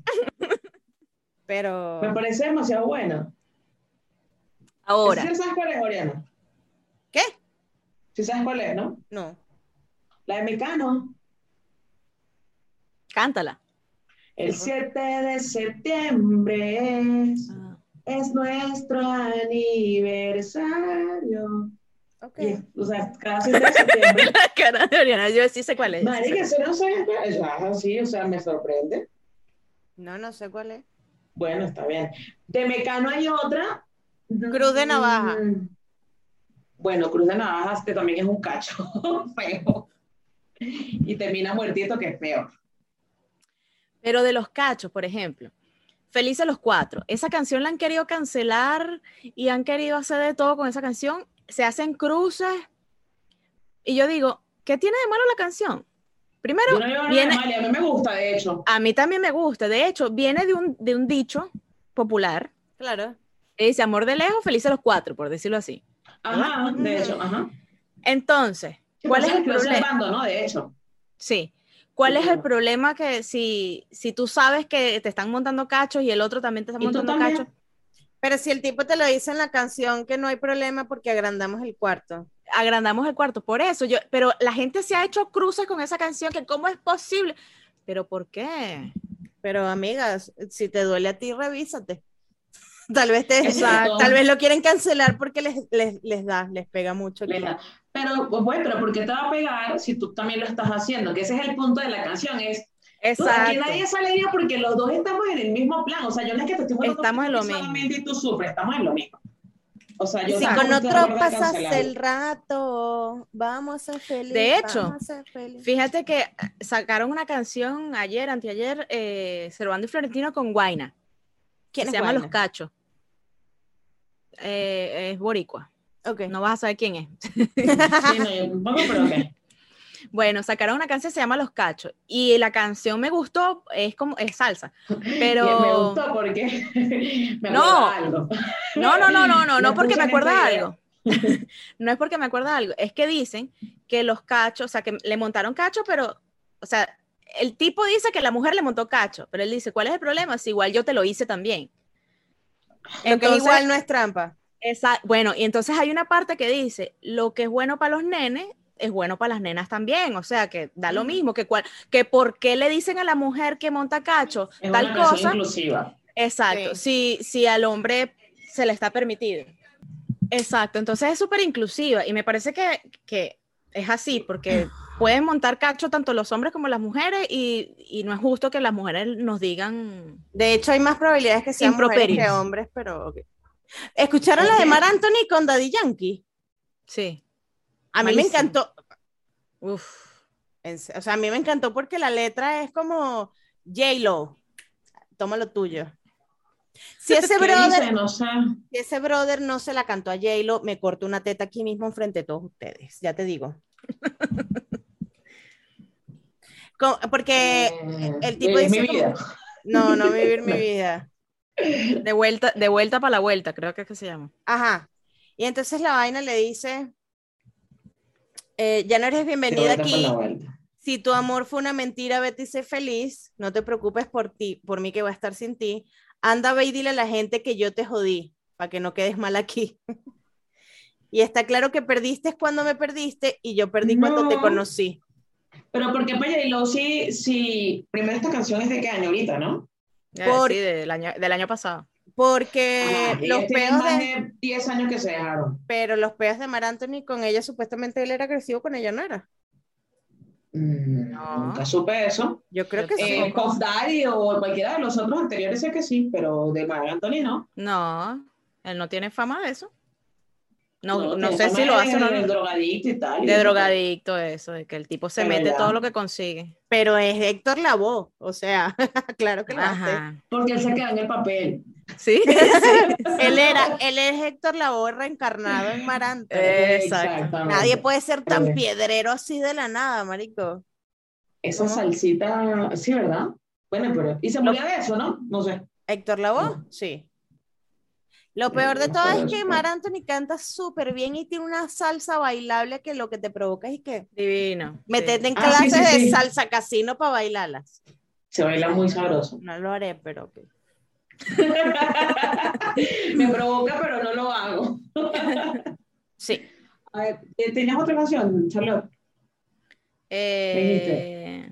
Pero Me parece demasiado buena. Ahora, ¿Sí sabes cuál es, Oriana? ¿qué? ¿Sí sabes cuál es, no? No. La de Mecano. cántala. El 7 de septiembre es, Ah. es nuestro aniversario. Ok. Y, o sea, cada 7 de septiembre. La cara de Oriana, yo sí sé cuál es. Que eso no sabes cuál es. Ah, sí, o sea, me sorprende. No, no sé cuál es. Bueno, está bien. De Mecano hay otra. Cruz de Navaja. Mm. Bueno, Cruz de Navaja este también es un cacho feo. Y termina muertito, que es peor. Pero de los cachos, por ejemplo, Felices los Cuatro, esa canción la han querido cancelar y han querido hacer de todo con esa canción. Se hacen cruces. Y yo digo, ¿qué tiene de malo la canción? Primero, Yo no viene, mal, a mí me gusta, de hecho. a mí también me gusta. De hecho, viene de un, de un dicho popular Claro. que dice amor de lejos, felices los cuatro, por decirlo así. Ajá, de hecho, ajá. Entonces, Sí, ¿cuál es el problema? observando, ¿no? De hecho. Sí. ¿Cuál es el problema que si, si tú sabes que te están montando cachos y el otro también te está ¿Y tú montando cachos? Pero si el tipo te lo dice en la canción que no hay problema porque agrandamos el cuarto. agrandamos el cuarto. Por eso yo, pero la gente se ha hecho cruces con esa canción, que cómo es posible. Pero ¿por qué? Pero amigas, si te duele a ti, revísate. Tal vez, te, Exacto. tal vez lo quieren cancelar porque les, les, les da, les pega mucho. Le da. Pero, pues, bueno, pero ¿por qué te va a pegar si tú también lo estás haciendo? Que ese es el punto de la canción, es Tú, aquí Exacto. nadie sale herido porque los dos estamos en el mismo plan. O sea, yo no es que te estoy jugando Estamos en lo mismo. solamente y tú sufres, estamos en lo mismo. O sea, yo Si con otro pasas el rato, vamos a ser felices. De hecho, vamos a ser felices. Fíjate que sacaron una canción ayer, anteayer, eh, Servando y Florentino con Guaina. ¿Quién se llama Los? Cachos. Eh, es boricua. Ok. No vas a saber quién es. Sí, no, yo tampoco, pero ok. Bueno, sacaron una canción que se llama Los Cachos y la canción me gustó, es como es salsa, pero me gustó porque me No. algo. no, no, no, no, no, no porque me esta algo. No es porque me acuerda algo, es que dicen que los cachos, o sea, que le montaron cacho, pero, o sea, el tipo dice que la mujer le montó cacho, pero él dice, ¿cuál es el problema? Si igual yo te lo hice también. Lo que es Entonces- igual no es trampa. Esa- bueno, y entonces hay una parte que dice, lo que es bueno para los nenes es bueno para las nenas también, o sea, que da lo mismo, que, cual, que por qué le dicen a la mujer que monta cacho Es tal una cosa, inclusiva. exacto, si, si al hombre se le está permitido. Exacto, entonces es súper inclusiva y me parece que, que es así, porque pueden montar cacho tanto los hombres como las mujeres y, y no es justo que las mujeres nos digan... De hecho, hay más probabilidades que sean mujeres que hombres, pero. ¿Escucharon la de. Mar Anthony con Daddy Yankee? Sí, A mí me encantó. En se- O sea, a mí me encantó porque la letra es como J-Lo. Toma lo tuyo. Si ese ¿Qué brother, dice? No sé. si ese brother no se la cantó a J-Lo, me corto una teta aquí mismo enfrente de todos ustedes. Ya te digo. Porque Eh, el tipo mi dice como- vida. no, no vivir mi vida. de vuelta, de vuelta para la vuelta, creo que es que se llama. Ajá. Y entonces la vaina le dice, eh, ya no eres bienvenida por aquí. Si tu amor fue una mentira, vete y sé feliz. No te preocupes por ti, por mí que voy a estar sin ti. Anda, ve y dile a la gente que yo te jodí, para que no quedes mal aquí. y está claro que perdiste cuando me perdiste y yo perdí cuando te No. conocí. Pero porque para J-Lo sí, sí, primero esta canción es de qué año ahorita, ¿no? Por- Sí, del año, del año pasado. Porque los tienen peos más de, de 10 años que se dejaron. pero los peos de Mar Anthony con ella, supuestamente él era agresivo con ella, ¿no era? Mm, No. Nunca supe eso. Yo creo que Yo sí. Eh, Puff Daddy o cualquiera de los otros anteriores sé que sí, pero de Marc Anthony no. No, él no tiene fama de eso. No, no, sé si lo hace o no. De drogadicto y tal. De eso, drogadicto, eso, de que el tipo se Pero mete todo lo que consigue. Pero es Héctor Lavoe, o sea, claro que lo hace. Porque él se queda en el papel. Sí. Él era, él es Héctor Lavoe reencarnado en Mar Anthony. Exacto. Exactamente. Nadie puede ser tan Eh. piedrero así de la nada, marico. Esa ¿Cómo? salsita, sí, ¿verdad? Bueno, pero. Y se murió de eso, ¿no? No sé. Héctor Lavoe, sí. Lo peor de todo es que Mar Anthony canta súper bien y tiene una salsa bailable que lo que te provoca es que Divino. sí. metete en Ah, sí, clases sí, de salsa casino para bailarlas. Se baila muy sabroso. No lo haré, pero. Me provoca, pero no lo hago. Sí. A ver, eh, ¿tenías otra canción, Charlotte? Eh,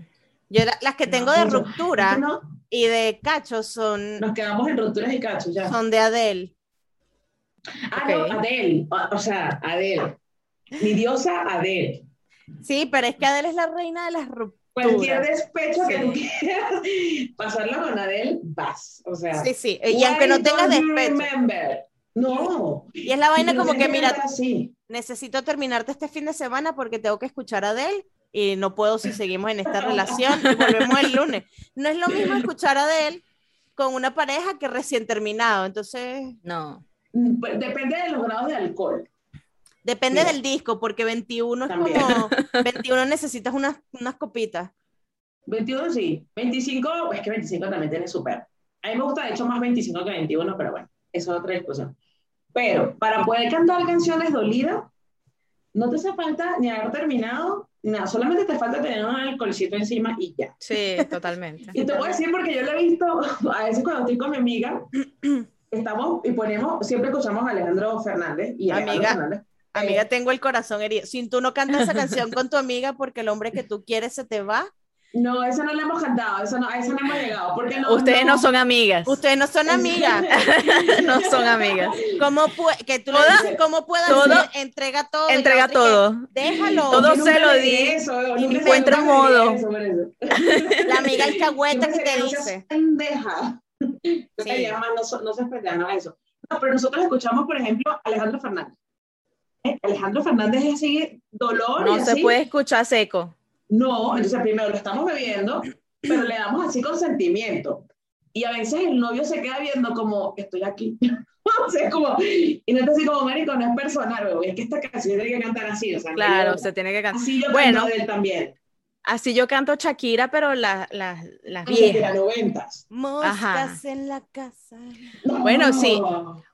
Yo la- las que tengo de No, ruptura no, y de cacho son, nos quedamos en rupturas y cachos ya. son de Adele. Ah, Ok. no, Adele. O, o sea, Adele. Mi diosa Adele. Sí, pero es que Adele es la reina de las rupturas. Cualquier despecho que tú quieras pasarla con Adele, vas. O sea, Sí, sí. Y aunque no tengas despecho. remember? No. Y es la vaina No como que, mira, así. necesito terminarte este fin de semana porque tengo que escuchar a Adele y no puedo si seguimos en esta relación y volvemos el lunes. No es lo mismo escuchar a Adele con una pareja que recién terminado. Entonces, no. Pues, Depende de los grados de alcohol. depende Mira. del disco, porque 21 es También. como, 21 necesitas unas, unas copitas. 21 sí. 25, es que 25 también tiene súper. A mí me gusta, de hecho, más 25 que 21, pero bueno, eso es otra discusión. Pero para poder cantar canciones dolidas, no te hace falta ni haber terminado, ni nada, solamente te falta tener un alcoholcito encima y ya. Sí, totalmente. Y te voy a decir porque yo lo he visto, a veces cuando estoy con mi amiga, estamos y ponemos, siempre escuchamos a Alejandro Fernández y Alejandro Amiga. Fernández. Amiga, tengo el corazón herido. Si tú no cantas esa canción con tu amiga porque el hombre que tú quieres se te va, No, esa no la hemos cantado, esa no, a esa no hemos llegado. Porque no, Ustedes no son amigas. ustedes no son amigas. no son amigas. ¿Cómo puede, que tú le dices, ¿cómo puedo todo- hacer? Entrega todo. Entrega que, todo. Déjalo. Todo se lo di eso, encuentra modo. eso, eso. La amiga alcahueta que te dice. pendeja. Sí. Sí. Llama, no, no seas pendeja, no eso. No, pero nosotros escuchamos, por ejemplo, a Alejandro Fernández. ¿Eh? Alejandro Fernández es así, dolor No se así. puede escuchar seco. No, entonces primero lo estamos bebiendo, pero le damos así consentimiento. Y a veces el novio se queda viendo como, estoy aquí. o sea, es como, y no está así como, marico, no es personal, bebé, es que esta canción tiene que cantar así, o sea, Claro, se tiene que cantar. Así yo Bueno. de él también. Así yo canto Shakira, pero la- la- las de las viejas. noventas. Moscas Ajá. en la casa. No. Bueno, sí.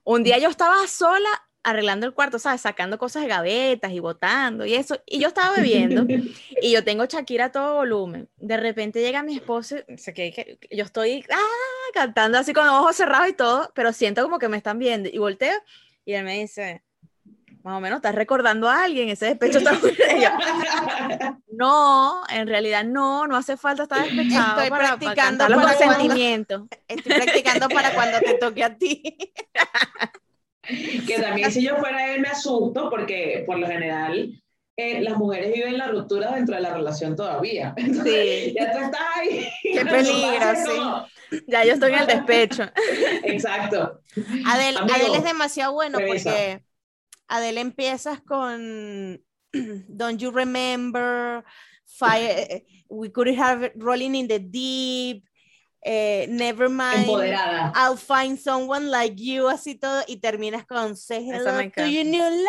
Un día yo estaba sola arreglando el cuarto, ¿sabes? Sacando cosas de gavetas y botando y eso. Y yo estaba bebiendo y yo tengo Shakira a todo volumen. De repente llega mi esposo, se que, que- yo estoy ah, cantando así con los ojos cerrados y todo, pero siento como que me están viendo y volteo y él me dice, más o menos, ¿estás recordando a alguien? Ese despecho está no, en realidad no, no hace falta estar despechado Estoy para, practicando para sentimiento. Estoy practicando para cuando te toque a ti. que también si yo fuera él me asusto porque por lo general eh, las mujeres viven la ruptura dentro de la relación todavía. Sí. Ya tú estás ahí. Qué peligro, sí. como- Ya yo estoy en el despecho. Exacto. Adel, Amigo, Adel es demasiado bueno revisa. porque Adel empiezas con Don't You Remember, Fire, We Could Have Rolling in the Deep, eh, Nevermind, Empoderada. I'll Find Someone Like You, así todo, y terminas con Say Hello to Your New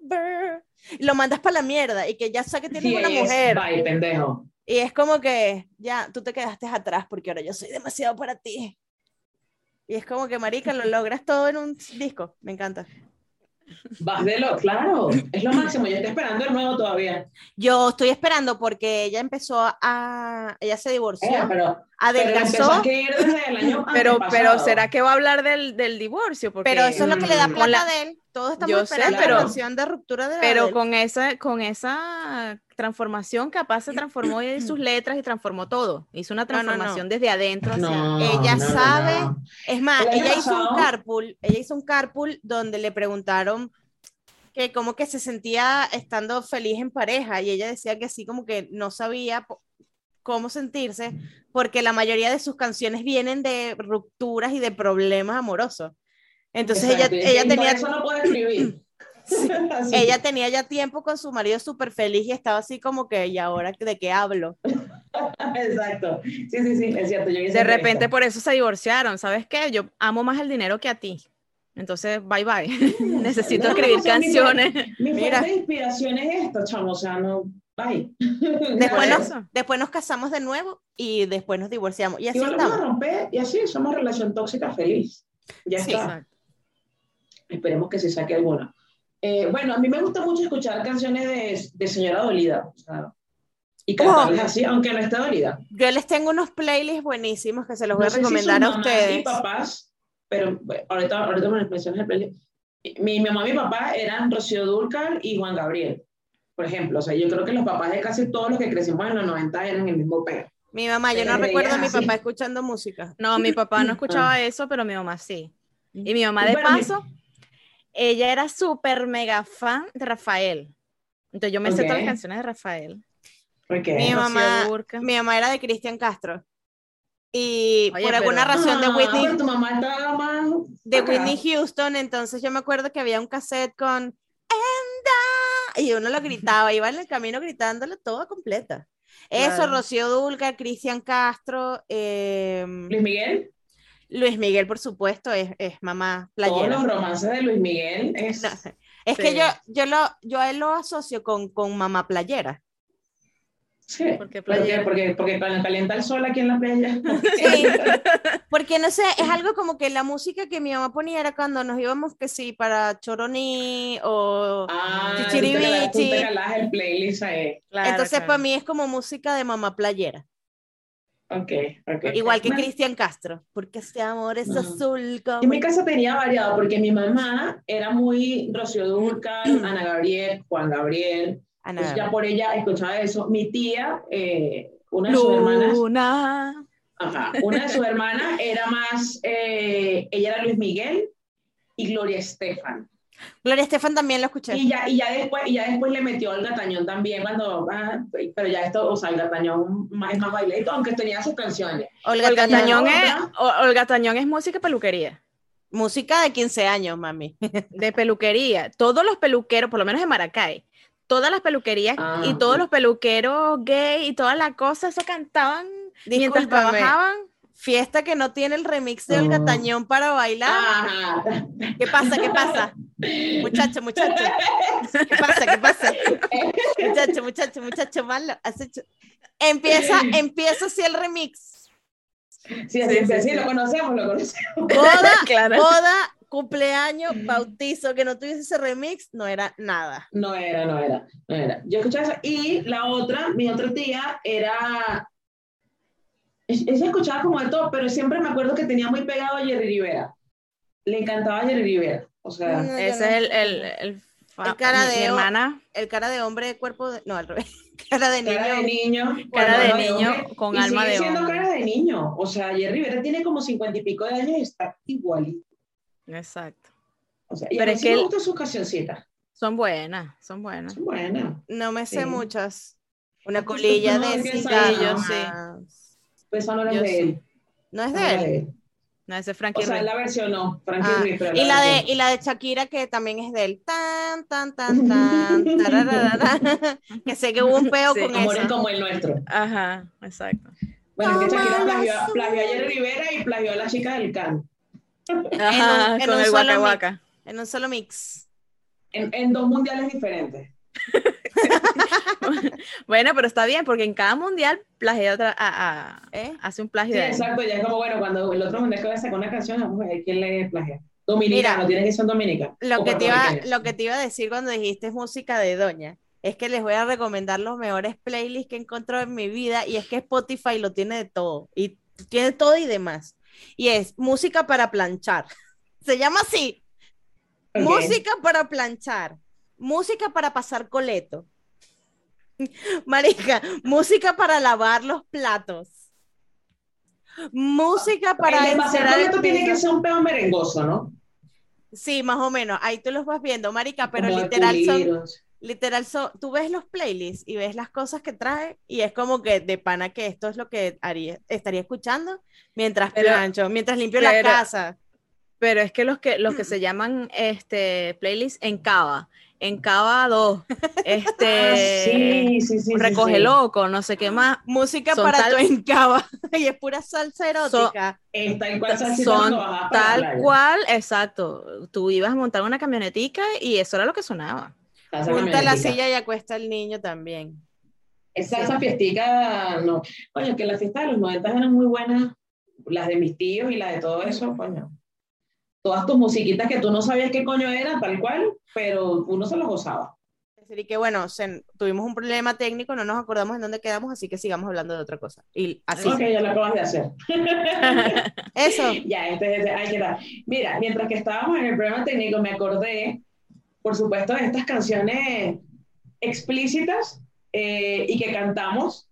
Lover. Y lo mandas para la mierda y que ya sé que tienes Sí, una es, mujer. Bye, pendejo. Y es como que ya tú te quedaste atrás porque ahora yo soy demasiado para ti. Y es como que, marica, lo logras todo en un disco. Me encanta. Vas de lo, claro, es lo máximo. Yo estoy esperando el nuevo todavía. Yo estoy esperando porque ella empezó a... Ella se divorció, Eh, pero, pero empezó adelgazó, a escribir desde el año Pero, antepasado. pero ¿será que va a hablar del, del divorcio? Porque, pero eso es lo que le da Mm, plata la- a él. Todos estamos Yo sé, esperando pero- la canción de ruptura de pero Adele. con esa, con esa transformación capaz se transformó en sus letras y transformó todo. Hizo una No, no, no. transformación desde adentro hacia... No, Ella no, no, sabe- no. Es más, ella hizo un carpool, ella hizo un carpool donde le preguntaron que como que se sentía estando feliz en pareja y ella decía que así como que no sabía cómo sentirse porque la mayoría de sus canciones vienen de rupturas y de problemas amorosos. Entonces Exacto, ella, ella tenía eso no puede escribir. Así. ella tenía ya tiempo con su marido súper feliz y estaba así como que, ¿y ahora de qué hablo? Exacto. Sí, sí, sí, es cierto. Yo De repente por eso se divorciaron. ¿Sabes qué? Yo amo más el dinero que a ti. Entonces, bye bye. Necesito No, escribir o sea, mi- canciones. Mi Mira. fuente de inspiración es esto, chamo. O sea, no. Bye. Después nos, después nos casamos de nuevo y después nos divorciamos. Y así Y volvemos a estamos. romper y así somos relación tóxica feliz. Ya Sí. está. Exacto. Esperemos que se saque alguna. Eh, bueno, a mí me gusta mucho escuchar canciones de, de señora dolida. o sea, y cantarlas así, aunque no esté dolida. Yo les tengo unos playlists buenísimos que se los voy No a sé si recomendar a ustedes. Y papás, pero bueno, ahorita, ahorita me mencionas el playlist. Mi, mi mamá y mi papá eran Rocío Dúrcal y Juan Gabriel, por ejemplo. O sea, yo creo que los papás de casi todos los que crecimos en los 90 eran el mismo peo. Mi mamá, yo no recuerdo a mi veías así. papá escuchando música. No, mi papá no escuchaba eso, pero mi mamá sí. Y mi mamá de bueno, mi- paso, ella era súper mega fan de Rafael. Entonces yo me sé todas las canciones de Rafael. Porque Mi mamá- Dúrcal. Mi mamá era de Cristian Castro. Y Oye, por alguna pero- razón de Ah, Whitney, pero tu mamá estaba más de acá. Whitney Houston, entonces yo me acuerdo que había un cassette con And I", y uno lo gritaba, iba en el camino gritándolo toda completa. Eso, Claro. Rocío Dulca, Cristian Castro, em, Luis Miguel, Luis Miguel, por supuesto, es, es mamá todos playera. los romances de Luis Miguel es... No, es que yo, yo, lo, yo a él lo asocio con, con mamá playera. Sí, ¿Por qué porque, playera? porque, porque cuando calienta el sol aquí en la playa. Sí, porque no sé, es algo como que la música que mi mamá ponía era cuando nos íbamos que sí, para Choroní o... Ah, tú te Chichiribichi. tú te el playlist ahí. Claro, Entonces claro. para mí es como música de mamá playera. Ok, ok. Igual que Cristian Castro, porque este amor es azul como... En mi casa tenía variado, porque mi mamá era muy Rocío Dúrcal, Ana Gabriel, Juan Gabriel. Ana ya por ella escuchaba eso. Mi tía, eh, una de sus hermanas, ajá, una de sus hermanas era más, eh, ella era Luis Miguel y Gloria Estefan. Gloria Estefan también lo escuché. Y ya, y ya después, y ya después le metió el gatañón también cuando, ah, pero ya esto, o sea, el gatañón más- es más bailadito, aunque tenía sus canciones. Olga, Olga Tañón. Tañón, es, Olga Tañón es música y peluquería. Música de 15 años, mami. De peluquería. Todos los peluqueros, por lo menos en Maracay, todas las peluquerías Ah, y todos los peluqueros gay y todas las cosas, eso cantaban mientras trabajaban. Fiesta que no tiene el remix de Olga No. Tañón para bailar. Ajá. ¿Qué pasa? ¿Qué pasa? Muchacho, muchacho. ¿Qué pasa? ¿Qué pasa? Muchacho, muchacho, muchacho malo. Has hecho- Empieza, empieza así el remix. Sí, Sí, sí, sí, sí, sí. lo conocemos, lo conocemos. Boda, Claro. boda, cumpleaños, bautizo, que no tuviese ese remix, no era nada. No era, no era, no era. Yo escuchaba eso. Y la otra, mi otra tía, era. Es- Ella escuchaba como de todo, pero siempre me acuerdo que tenía muy pegado a Jerry Rivera. Le encantaba Jerry Rivera. O sea, No, Ese no. es el, el, el, cara de hermana, El cara de hombre, cuerpo de. No, al revés. Cara de niño. cara de niño. Cara con de alma niño hombre, con y alma sigue de siendo hombre. cara de niño. O sea, Jerry Rivera tiene como cincuenta y pico de años y está igualito. exacto. O sea, y Pero a mí es sí que me gustan sus cancioncitas. Son buenas, son buenas. Son buenas. No me sé Sí. muchas. Una colilla no, de yo sí. Pues esa no era Yo de sí. él. No es de no él. de él. No, ese es O Frankie sea, Ruiz. la versionó. Frankie Ah, Ruiz, pero y la de versión. y la de Shakira que también es de él tan tan tan tan que sé que hubo un peo Sí. con Amores eso como el nuestro. Ajá, exacto. Bueno, es que Shakira plagió, la plagió a Jerry Rivera y plagió a la chica del can. Ajá, en con un el solo Waka mix. Waka. en un solo mix En, en dos mundiales diferentes. Bueno, pero está bien, porque en cada mundial plagia otra, a- a- ¿eh? hace un plagio Sí, de alguien. exacto. Ya es como, bueno, cuando el otro mundial que va a sacar una canción, vamos a ver quién le plagia. Dominicano, Mira, tienes que ser dominicano. lo que te iba lo que te iba a decir cuando dijiste música de doña es que les voy a recomendar los mejores playlists que he encontrado en mi vida y es que Spotify lo tiene de todo y tiene todo y demás y es música para planchar se llama así. Música para planchar, música para pasar coleto. Marica, música para lavar los platos. Música para el coleto tiene que ser un pedo merengoso, ¿no? Sí, más o menos. Ahí tú los vas viendo, marica, pero Como literal son, literal son, tú ves los playlists y ves las cosas que trae y es como que de pana que esto es lo que haría, estaría escuchando mientras Pero- plancho, mientras limpio la casa. Pero es que los que los que se llaman este playlist en Cava, en Cava 2, este Ah, sí, sí, sí, recoge sí. loco, no sé qué más. Música Son para tal- tu encaba. y es pura salsa erótica. Es tal cual salsita Son tal cual, exacto. Tú ibas a montar una camionetica y eso era lo que sonaba. Junta la silla y acuesta el niño también. Esa, esa fiestica, no. Oye, que las fiestas de los 90 eran muy buenas, las de mis tíos y las de todo eso, coño. Todas tus musiquitas que tú no sabías qué coño eran, tal cual, pero uno se los decir, y que bueno, se- tuvimos un problema técnico, no nos acordamos en dónde quedamos, así que sigamos hablando de otra cosa. Y así, Ok, ya lo acabas de hacer. eso. Ya, este, este, ahí queda. Mira, mientras que estábamos en el programa técnico, me acordé, por supuesto, de estas canciones explícitas eh, y que cantamos.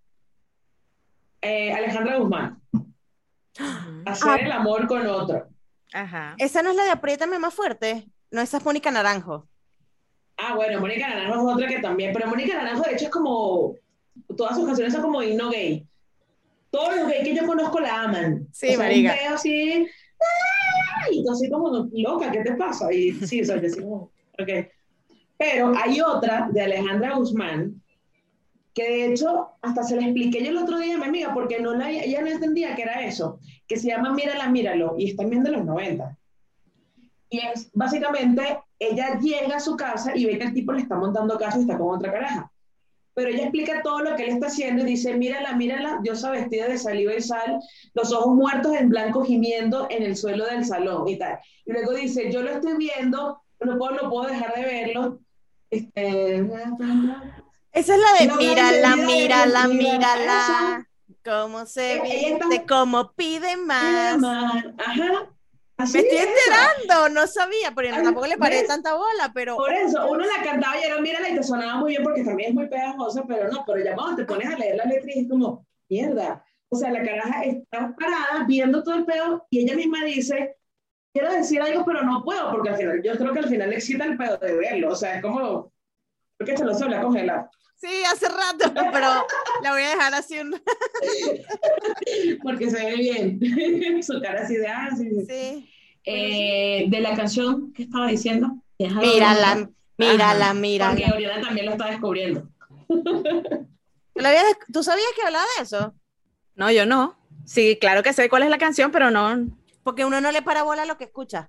Eh, Alejandra Guzmán, hacer Ah. el amor con otro. Ajá. Esa no es la de Apriétame más fuerte. No, esa es Mónica Naranjo. Ah, bueno, Mónica Naranjo es otra que también, pero Mónica Naranjo de hecho es como, todas sus canciones son como himno gay. Todos los gays que yo conozco la aman. Sí, O sea, marica. Un así, ¡ay! Y tú así como, loca, ¿qué te pasa? Y sí, o sea, yo así como, ok. Pero hay otra de Alejandra Guzmán, que de hecho hasta se la expliqué yo el otro día a mi amiga, porque no la, ella no entendía que era eso, que se llama Mírala, míralo, y es también de los 90. Y es básicamente, ella llega a su casa y ve que el tipo le está montando caso y está con otra caraja. Pero ella explica todo lo que él está haciendo y dice, mírala, mírala, diosa vestida de saliva y sal, los ojos muertos en blanco gimiendo en el suelo del salón y tal. Y luego dice, yo lo estoy viendo, no puedo, no puedo dejar de verlo. Este, Esa es la de No, mírala, mírala, mira, mírala. cómo se viste, cómo pide más. Ajá. Así Me estoy es. enterando, no sabía, pero Ay, tampoco le paré ¿ves? tanta bola, pero Por eso, uno la cantaba y era, mírala, y te sonaba muy bien porque también es muy pegajosa, pero no, pero ya cuando te pones a leer la letra y es como, mierda. O sea, la caraja está parada viendo todo el pedo y ella misma dice, quiero decir algo, pero no puedo, porque al final, yo creo que al final le excita el pedo de verlo. O sea, es como, creo que se lo suele congelar. sí, hace rato, pero la voy a dejar así un Porque se ve bien. Su cara así de, ah, sí. Eh, de la canción que estaba diciendo. Deja de- Mírala, mírala, Porque mírala. Oriana también lo está descubriendo. ¿Tú, lo habías- ¿Tú sabías que hablaba de eso? No, yo no. Sí, claro que sé cuál es la canción, pero no Porque uno no le para bola a lo que escucha.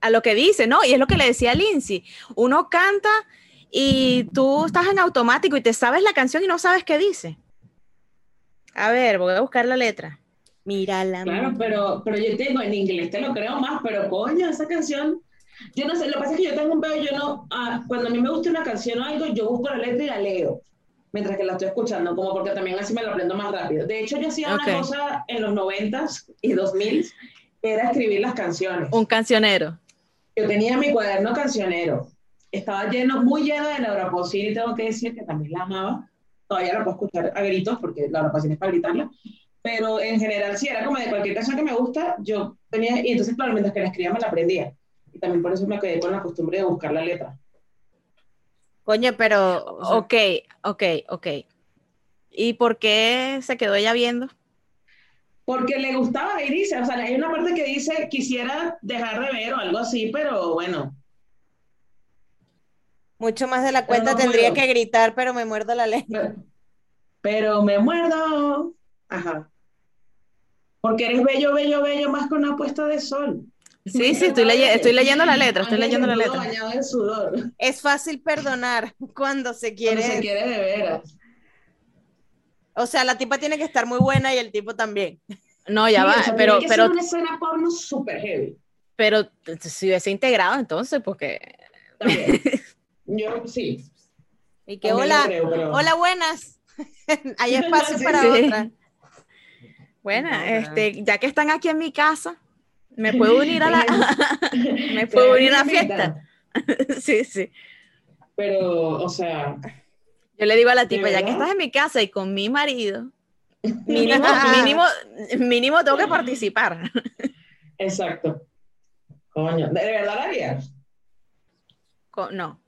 a lo que dice, ¿no? Y es lo que le decía a Lindsay. Uno canta y tú estás en automático y te sabes la canción y no sabes qué dice. A ver, voy a buscar la letra. Mírala. Claro, pero, pero yo te digo, en inglés te lo creo más, pero coño, esa canción, yo no sé, lo que pasa es que yo tengo un pedo, yo no, ah, cuando a mí me gusta una canción o algo, yo busco la letra y la leo, mientras que la estoy escuchando, como porque también así me la aprendo más rápido. De hecho, yo hacía Ok. una cosa en los noventas y dos mil, era escribir las canciones. Un cancionero. Yo tenía mi cuaderno cancionero, estaba lleno, muy lleno de Laura Pausini, tengo que decir que también la amaba, todavía la puedo escuchar a gritos, porque Laura Pausini es para gritarla, pero en general sí, era como de cualquier canción que me gusta, yo tenía, y entonces claro, mientras que la escribía me la aprendía, y también por eso me quedé con la costumbre de buscar la letra. Coño, pero. Ok, ok, ok. ¿Y por qué se quedó ella viendo? Porque le gustaba y dice, o sea, hay una parte que dice, quisiera dejar de ver o algo así, pero bueno, mucho más de la cuenta no tendría puedo. que gritar, pero me muerdo la lengua. pero, pero me muerdo. Ajá. Porque eres bello, bello, bello, más con una puesta de sol. Sí, sí, estoy, estoy leyendo la letra, estoy leyendo la letra. bañado en sudor. Es fácil perdonar cuando se quiere. Cuando se quiere de veras. O sea, la tipa tiene que estar muy buena y el tipo también. No, ya Sí, va, o sea, pero, tiene que pero, ser una escena porno súper heavy. pero si hubiese integrado entonces, porque También. Yo sí. Y que también hola, creo, pero- hola, buenas. Hay espacio Sí, para sí. otra. bueno, No, este, ya que están aquí en mi casa, me puedo unir a la, me puedo unir a la fiesta. Sí, sí. Pero, o sea, Yo le digo a la tipa, ya que estás en mi casa y con mi marido, mínimo, mínimo, mínimo tengo que participar. exacto. Coño, ¿de verdad lo harías? No,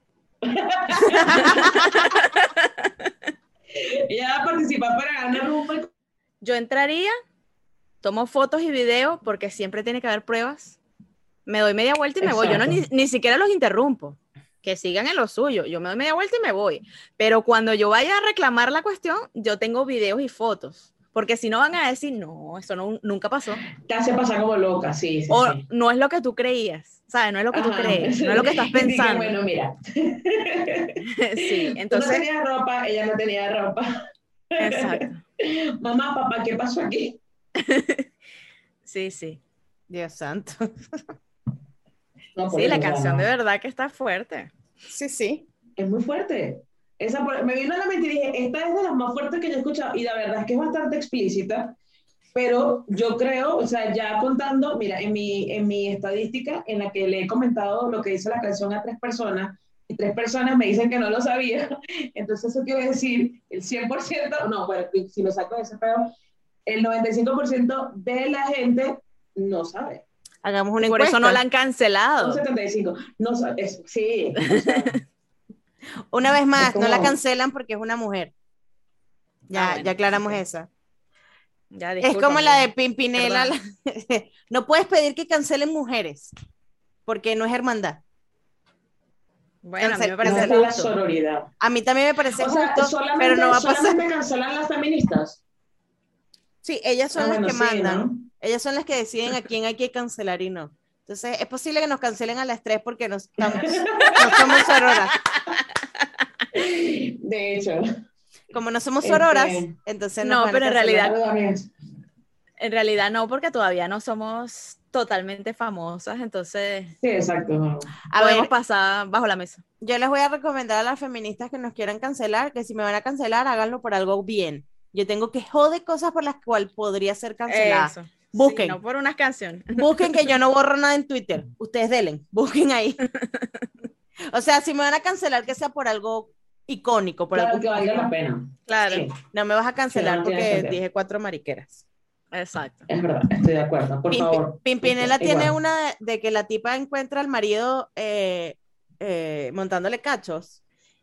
Ella va a participar para ganar yo entraría, tomo fotos y videos porque siempre tiene que haber pruebas. Me doy media vuelta y me voy. Yo no, ni, ni siquiera los interrumpo. Que sigan en lo suyo. Yo me doy media vuelta y me voy. Pero cuando yo vaya a reclamar la cuestión, yo tengo videos y fotos. Porque si no van a decir, no, eso no, nunca pasó. Te hace pasar como loca, sí, sí, O sí. no es lo que tú creías. ¿Sabes? No es lo que tú Ajá. crees. No es lo que estás pensando. bueno, mira. sí, Tú no entonces, tenías ropa, ella no tenía ropa. exacto. Mamá, papá, ¿qué pasó aquí? Sí, sí. Dios santo. No, Sí, la canción no. de verdad que está fuerte. Sí, sí. Es muy fuerte. Esa, me vino a la mente y dije, esta es de las más fuertes que yo he escuchado y la verdad es que es bastante explícita, pero yo creo, o sea, ya contando, mira, en mi, en mi estadística en la que le he comentado lo que dice la canción a tres personas y tres personas me dicen que no lo sabía, entonces eso quiere decir el 100%, no, bueno, si lo saco de ese pedo, el 95% de la gente no sabe. Hagamos una Por eso encuesta. no la han cancelado. Un 75, no sabe, es- sí, o sea, Una vez más, no la cancelan porque es una mujer. Ya, Ah, bueno, ya aclaramos esa. Ya, Es como la de. Pimpinela. La- no puedes pedir que cancelen mujeres porque no es hermandad. Bueno, a mí me parece no la sororidad. A mí también me parece O sea, justo, solamente, pero no va a pasar. solamente cancelan las feministas. Sí, ellas son Ah, las bueno, que sí, mandan. ¿no? Ellas son las que deciden a quién hay que cancelar y no. Entonces, es posible que nos cancelen a las tres porque no, estamos, no somos sororas. De hecho. Como no somos Este- sororas, entonces nos No, pero en realidad- En realidad no, porque todavía no somos totalmente famosas, entonces Sí, exacto. no. A podemos ver, pasar bajo la mesa. yo les voy a recomendar a las feministas que nos quieran cancelar que si me van a cancelar, háganlo por algo bien. Yo tengo que joder cosas por las cuales podría ser cancelada. Eso. Busquen. Sí, no por unas canciones. Busquen que yo no borro nada en Twitter. Ustedes delen, busquen ahí. O sea, si me van a cancelar, que sea por algo icónico, por Claro que valga la pena. Claro, Sí, No me vas a cancelar no porque sentido. dije cuatro mariqueras. exacto. es verdad, estoy de acuerdo. Por favor. Pimpinela Igual. tiene una de, de que la tipa encuentra al marido eh, eh, montándole cachos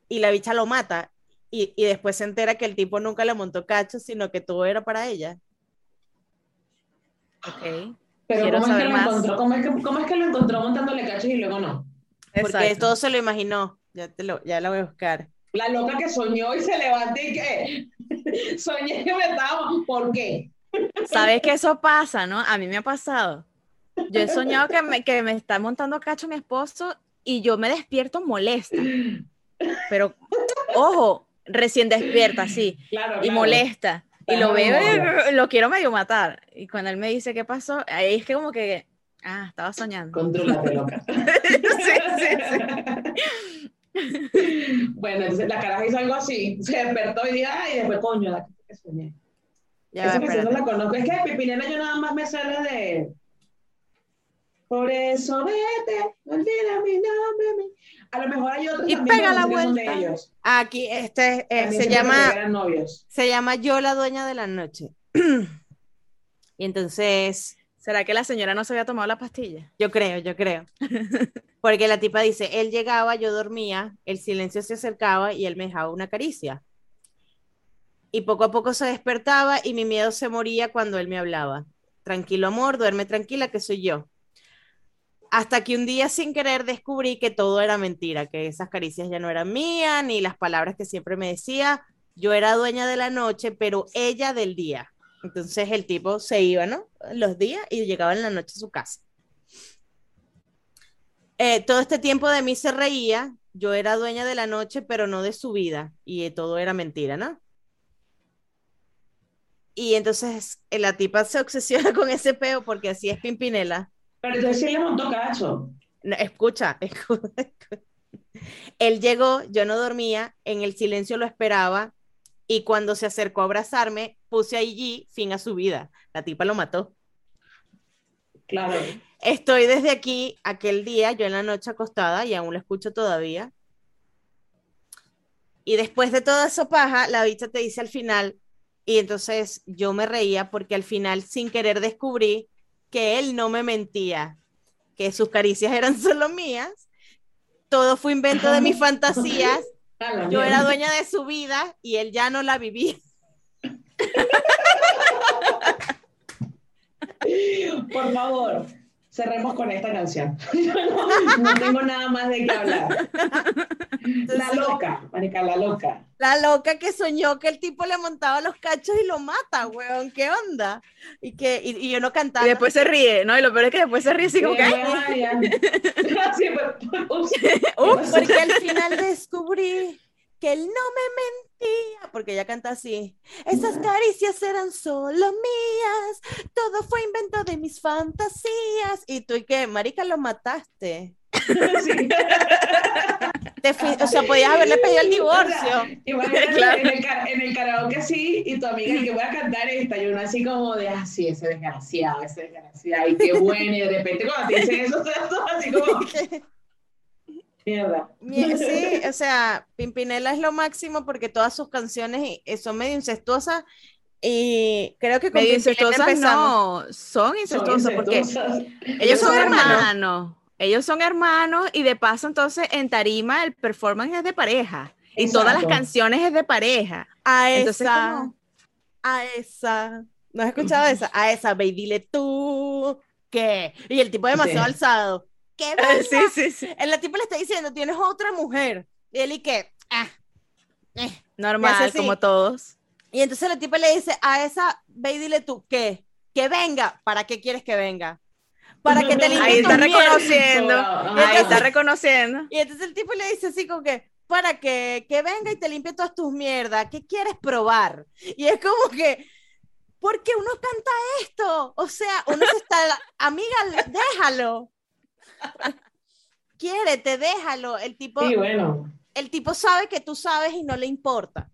y la bicha lo mata y, y después se entera que el tipo nunca le montó cachos, sino que todo era para ella. Ok. Pero ¿cómo es, que lo encontró? ¿Cómo, es que, ¿Cómo es que lo encontró montándole cachos y luego no? Porque Exacto. todo se lo imaginó. Ya, te lo, ya la voy a buscar. La loca que soñó y se levanta y que soñé que me estaba. ¿Por qué? ¿Sabes que eso pasa, no? A mí me ha pasado. Yo he soñado que me, que me está montando cacho mi esposo y yo me despierto molesta. Pero, ojo, recién despierta, sí, Claro, y claro. molesta. Y lo veo y lo quiero medio matar. Y cuando él me dice qué pasó, ahí es que como que, ah, estaba soñando. Contrólate, loca. Sí, sí, Bueno, entonces la caraja hizo algo así. Se despertó y ay, y después, coño, la que soñé. Ya Esa canción no la conozco. Es que de Pipinela yo nada más me sale de. Por eso vete, no olvida mi nombre. A lo mejor hay otros Y también pega la vuelta. de ellos. Aquí este eh, se llama novios. se llama Yo la dueña de la noche. y entonces ¿Será que la señora no se había tomado la pastilla? Yo creo, yo creo. Porque la tipa dice, él llegaba, yo dormía, el silencio se acercaba y él me dejaba una caricia. Y poco a poco se despertaba y mi miedo se moría cuando él me hablaba. Tranquilo amor, duerme tranquila que soy yo. Hasta que un día sin querer descubrí que todo era mentira, que esas caricias ya no eran mías, ni las palabras que siempre me decía. Yo era dueña de la noche, pero ella del día. Entonces el tipo se iba, ¿no? Los días y llegaba en la noche a su casa. Eh, todo este tiempo de mí se reía, yo era dueña de la noche, pero no de su vida, y eh, todo era mentira, ¿no? Y entonces eh, la tipa se obsesiona con ese peo porque así es Pimpinela. Pero entonces sí le montó cacho. No, escucha, escucha. Él llegó, yo no dormía, en el silencio lo esperaba, y cuando se acercó a abrazarme, puse allí fin a su vida. La tipa lo mató. Claro. Estoy desde aquí, aquel día, yo en la noche acostada, y aún lo escucho todavía. Y después de toda esa paja, la bicha te dice al final, y entonces yo me reía porque al final, sin querer, descubrí que él no me mentía, que sus caricias eran solo mías, todo fue invento de mis fantasías, A yo mierda. era dueña de su vida y él ya no la vivía. Por favor, cerremos con esta canción. No, no tengo nada más de qué hablar. La loca, marica, la loca. La loca que soñó que el tipo le montaba los cachos y lo mata, weón, ¿qué onda? Y que y, y yo no cantaba. Y después se ríe, ¿no? Y lo peor es que después se ríe así como que, pues, porque al final descubrí que él no me mentía, porque ella canta así. Esas caricias eran solo mías, todo fue invento de mis fantasías. Y tú, ¿y qué? Marica, lo mataste. Sí. Te fui- o sea, podías haberle pedido el divorcio. Claro. en, el, en el karaoke sí, y tu amiga y que voy a cantar esta, y uno así como de, ah, sí, ese desgraciado, ese desgraciado, y qué bueno, y de repente cuando te dicen eso, así como, mierda. Sí, o sea, Pimpinela es lo máximo porque todas sus canciones eh, son medio incestuosas y creo que con Medio incestuosas empezamos. no, son incestuosas porque ellos son son hermanos. hermanos. Ellos son hermanos y de paso entonces en tarima el performance es de pareja y todas las canciones es de pareja. A Entonces, esa, a esa. ¿No has escuchado esa? A esa, baby, dile tú ¿qué? Y el tipo demasiado Sí. alzado. ¿Qué Sí, sí, sí. El tipo le está diciendo, tienes otra mujer. Y él y que, ah, eh. Normal, como todos. Y entonces el tipo le dice a esa, ve y dile tú, ¿qué? Que venga. ¿Para qué quieres que venga? Para que te limpie Ahí está reconociendo. Ahí está reconociendo. Y entonces el tipo le dice así como que, para que, que venga y te limpie todas tus mierdas, ¿qué quieres probar? Y es como que, ¿por qué uno canta esto? O sea, uno se está, amiga, déjalo. Quiérete, déjalo. El tipo, Sí, bueno. el tipo sabe que tú sabes y no le importa.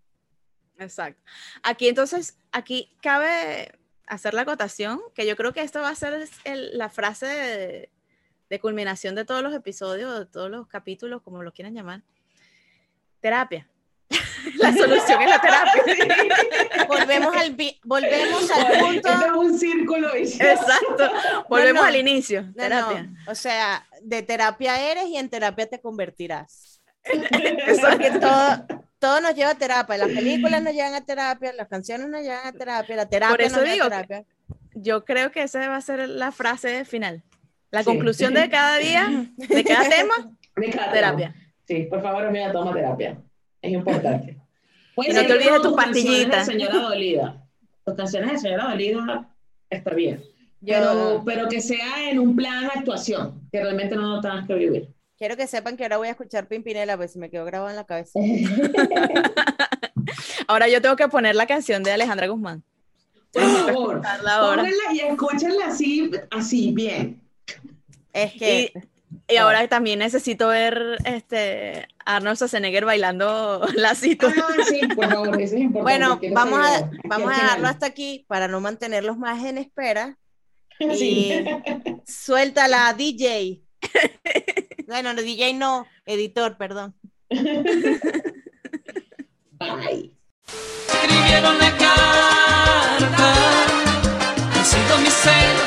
Exacto. Aquí entonces, aquí cabe hacer la acotación, que yo creo que esto va a ser el- la frase de, de culminación de todos los episodios, de todos los capítulos, como lo quieran llamar. Terapia. La solución es la terapia. Volvemos al, volvemos al punto. Es un círculo vicioso. Exacto. Volvemos no. al inicio. No, terapia. no, O sea, de terapia eres y en terapia te convertirás. Porque todo, todo nos lleva a terapia. Las películas nos llevan a terapia, las canciones nos llevan a terapia, la terapia eso nos lleva digo a que- terapia. Yo creo que esa va a ser la frase final. La Sí. conclusión de cada día, de cada tema, De cada terapia. tema. Sí, por favor, amiga, toma terapia. Es importante. Puede no ser te olvides tus pastillitas. de Señora Dolida. Tus canciones de Señora Dolida está bien. Yo Pero, pero que sea en un plan de actuación, que realmente no lo tengas que vivir. quiero que sepan que ahora voy a escuchar Pimpinela, pues me quedó grabado en la cabeza. Ahora yo tengo que poner la canción de Alejandra Guzmán. Por favor, pónganla y escúchenla así, así, bien. Es que Y y oh. ahora también necesito ver este Arnold Schwarzenegger bailando lacito. Ah, sí, por favor, eso es importante. Bueno, vamos a, vamos a dejarlo hasta aquí para no mantenerlos más en espera. Sí. Y suéltala, DJ. bueno, no, DJ no, editor, perdón. Bye. Escribieron la carta, han sido.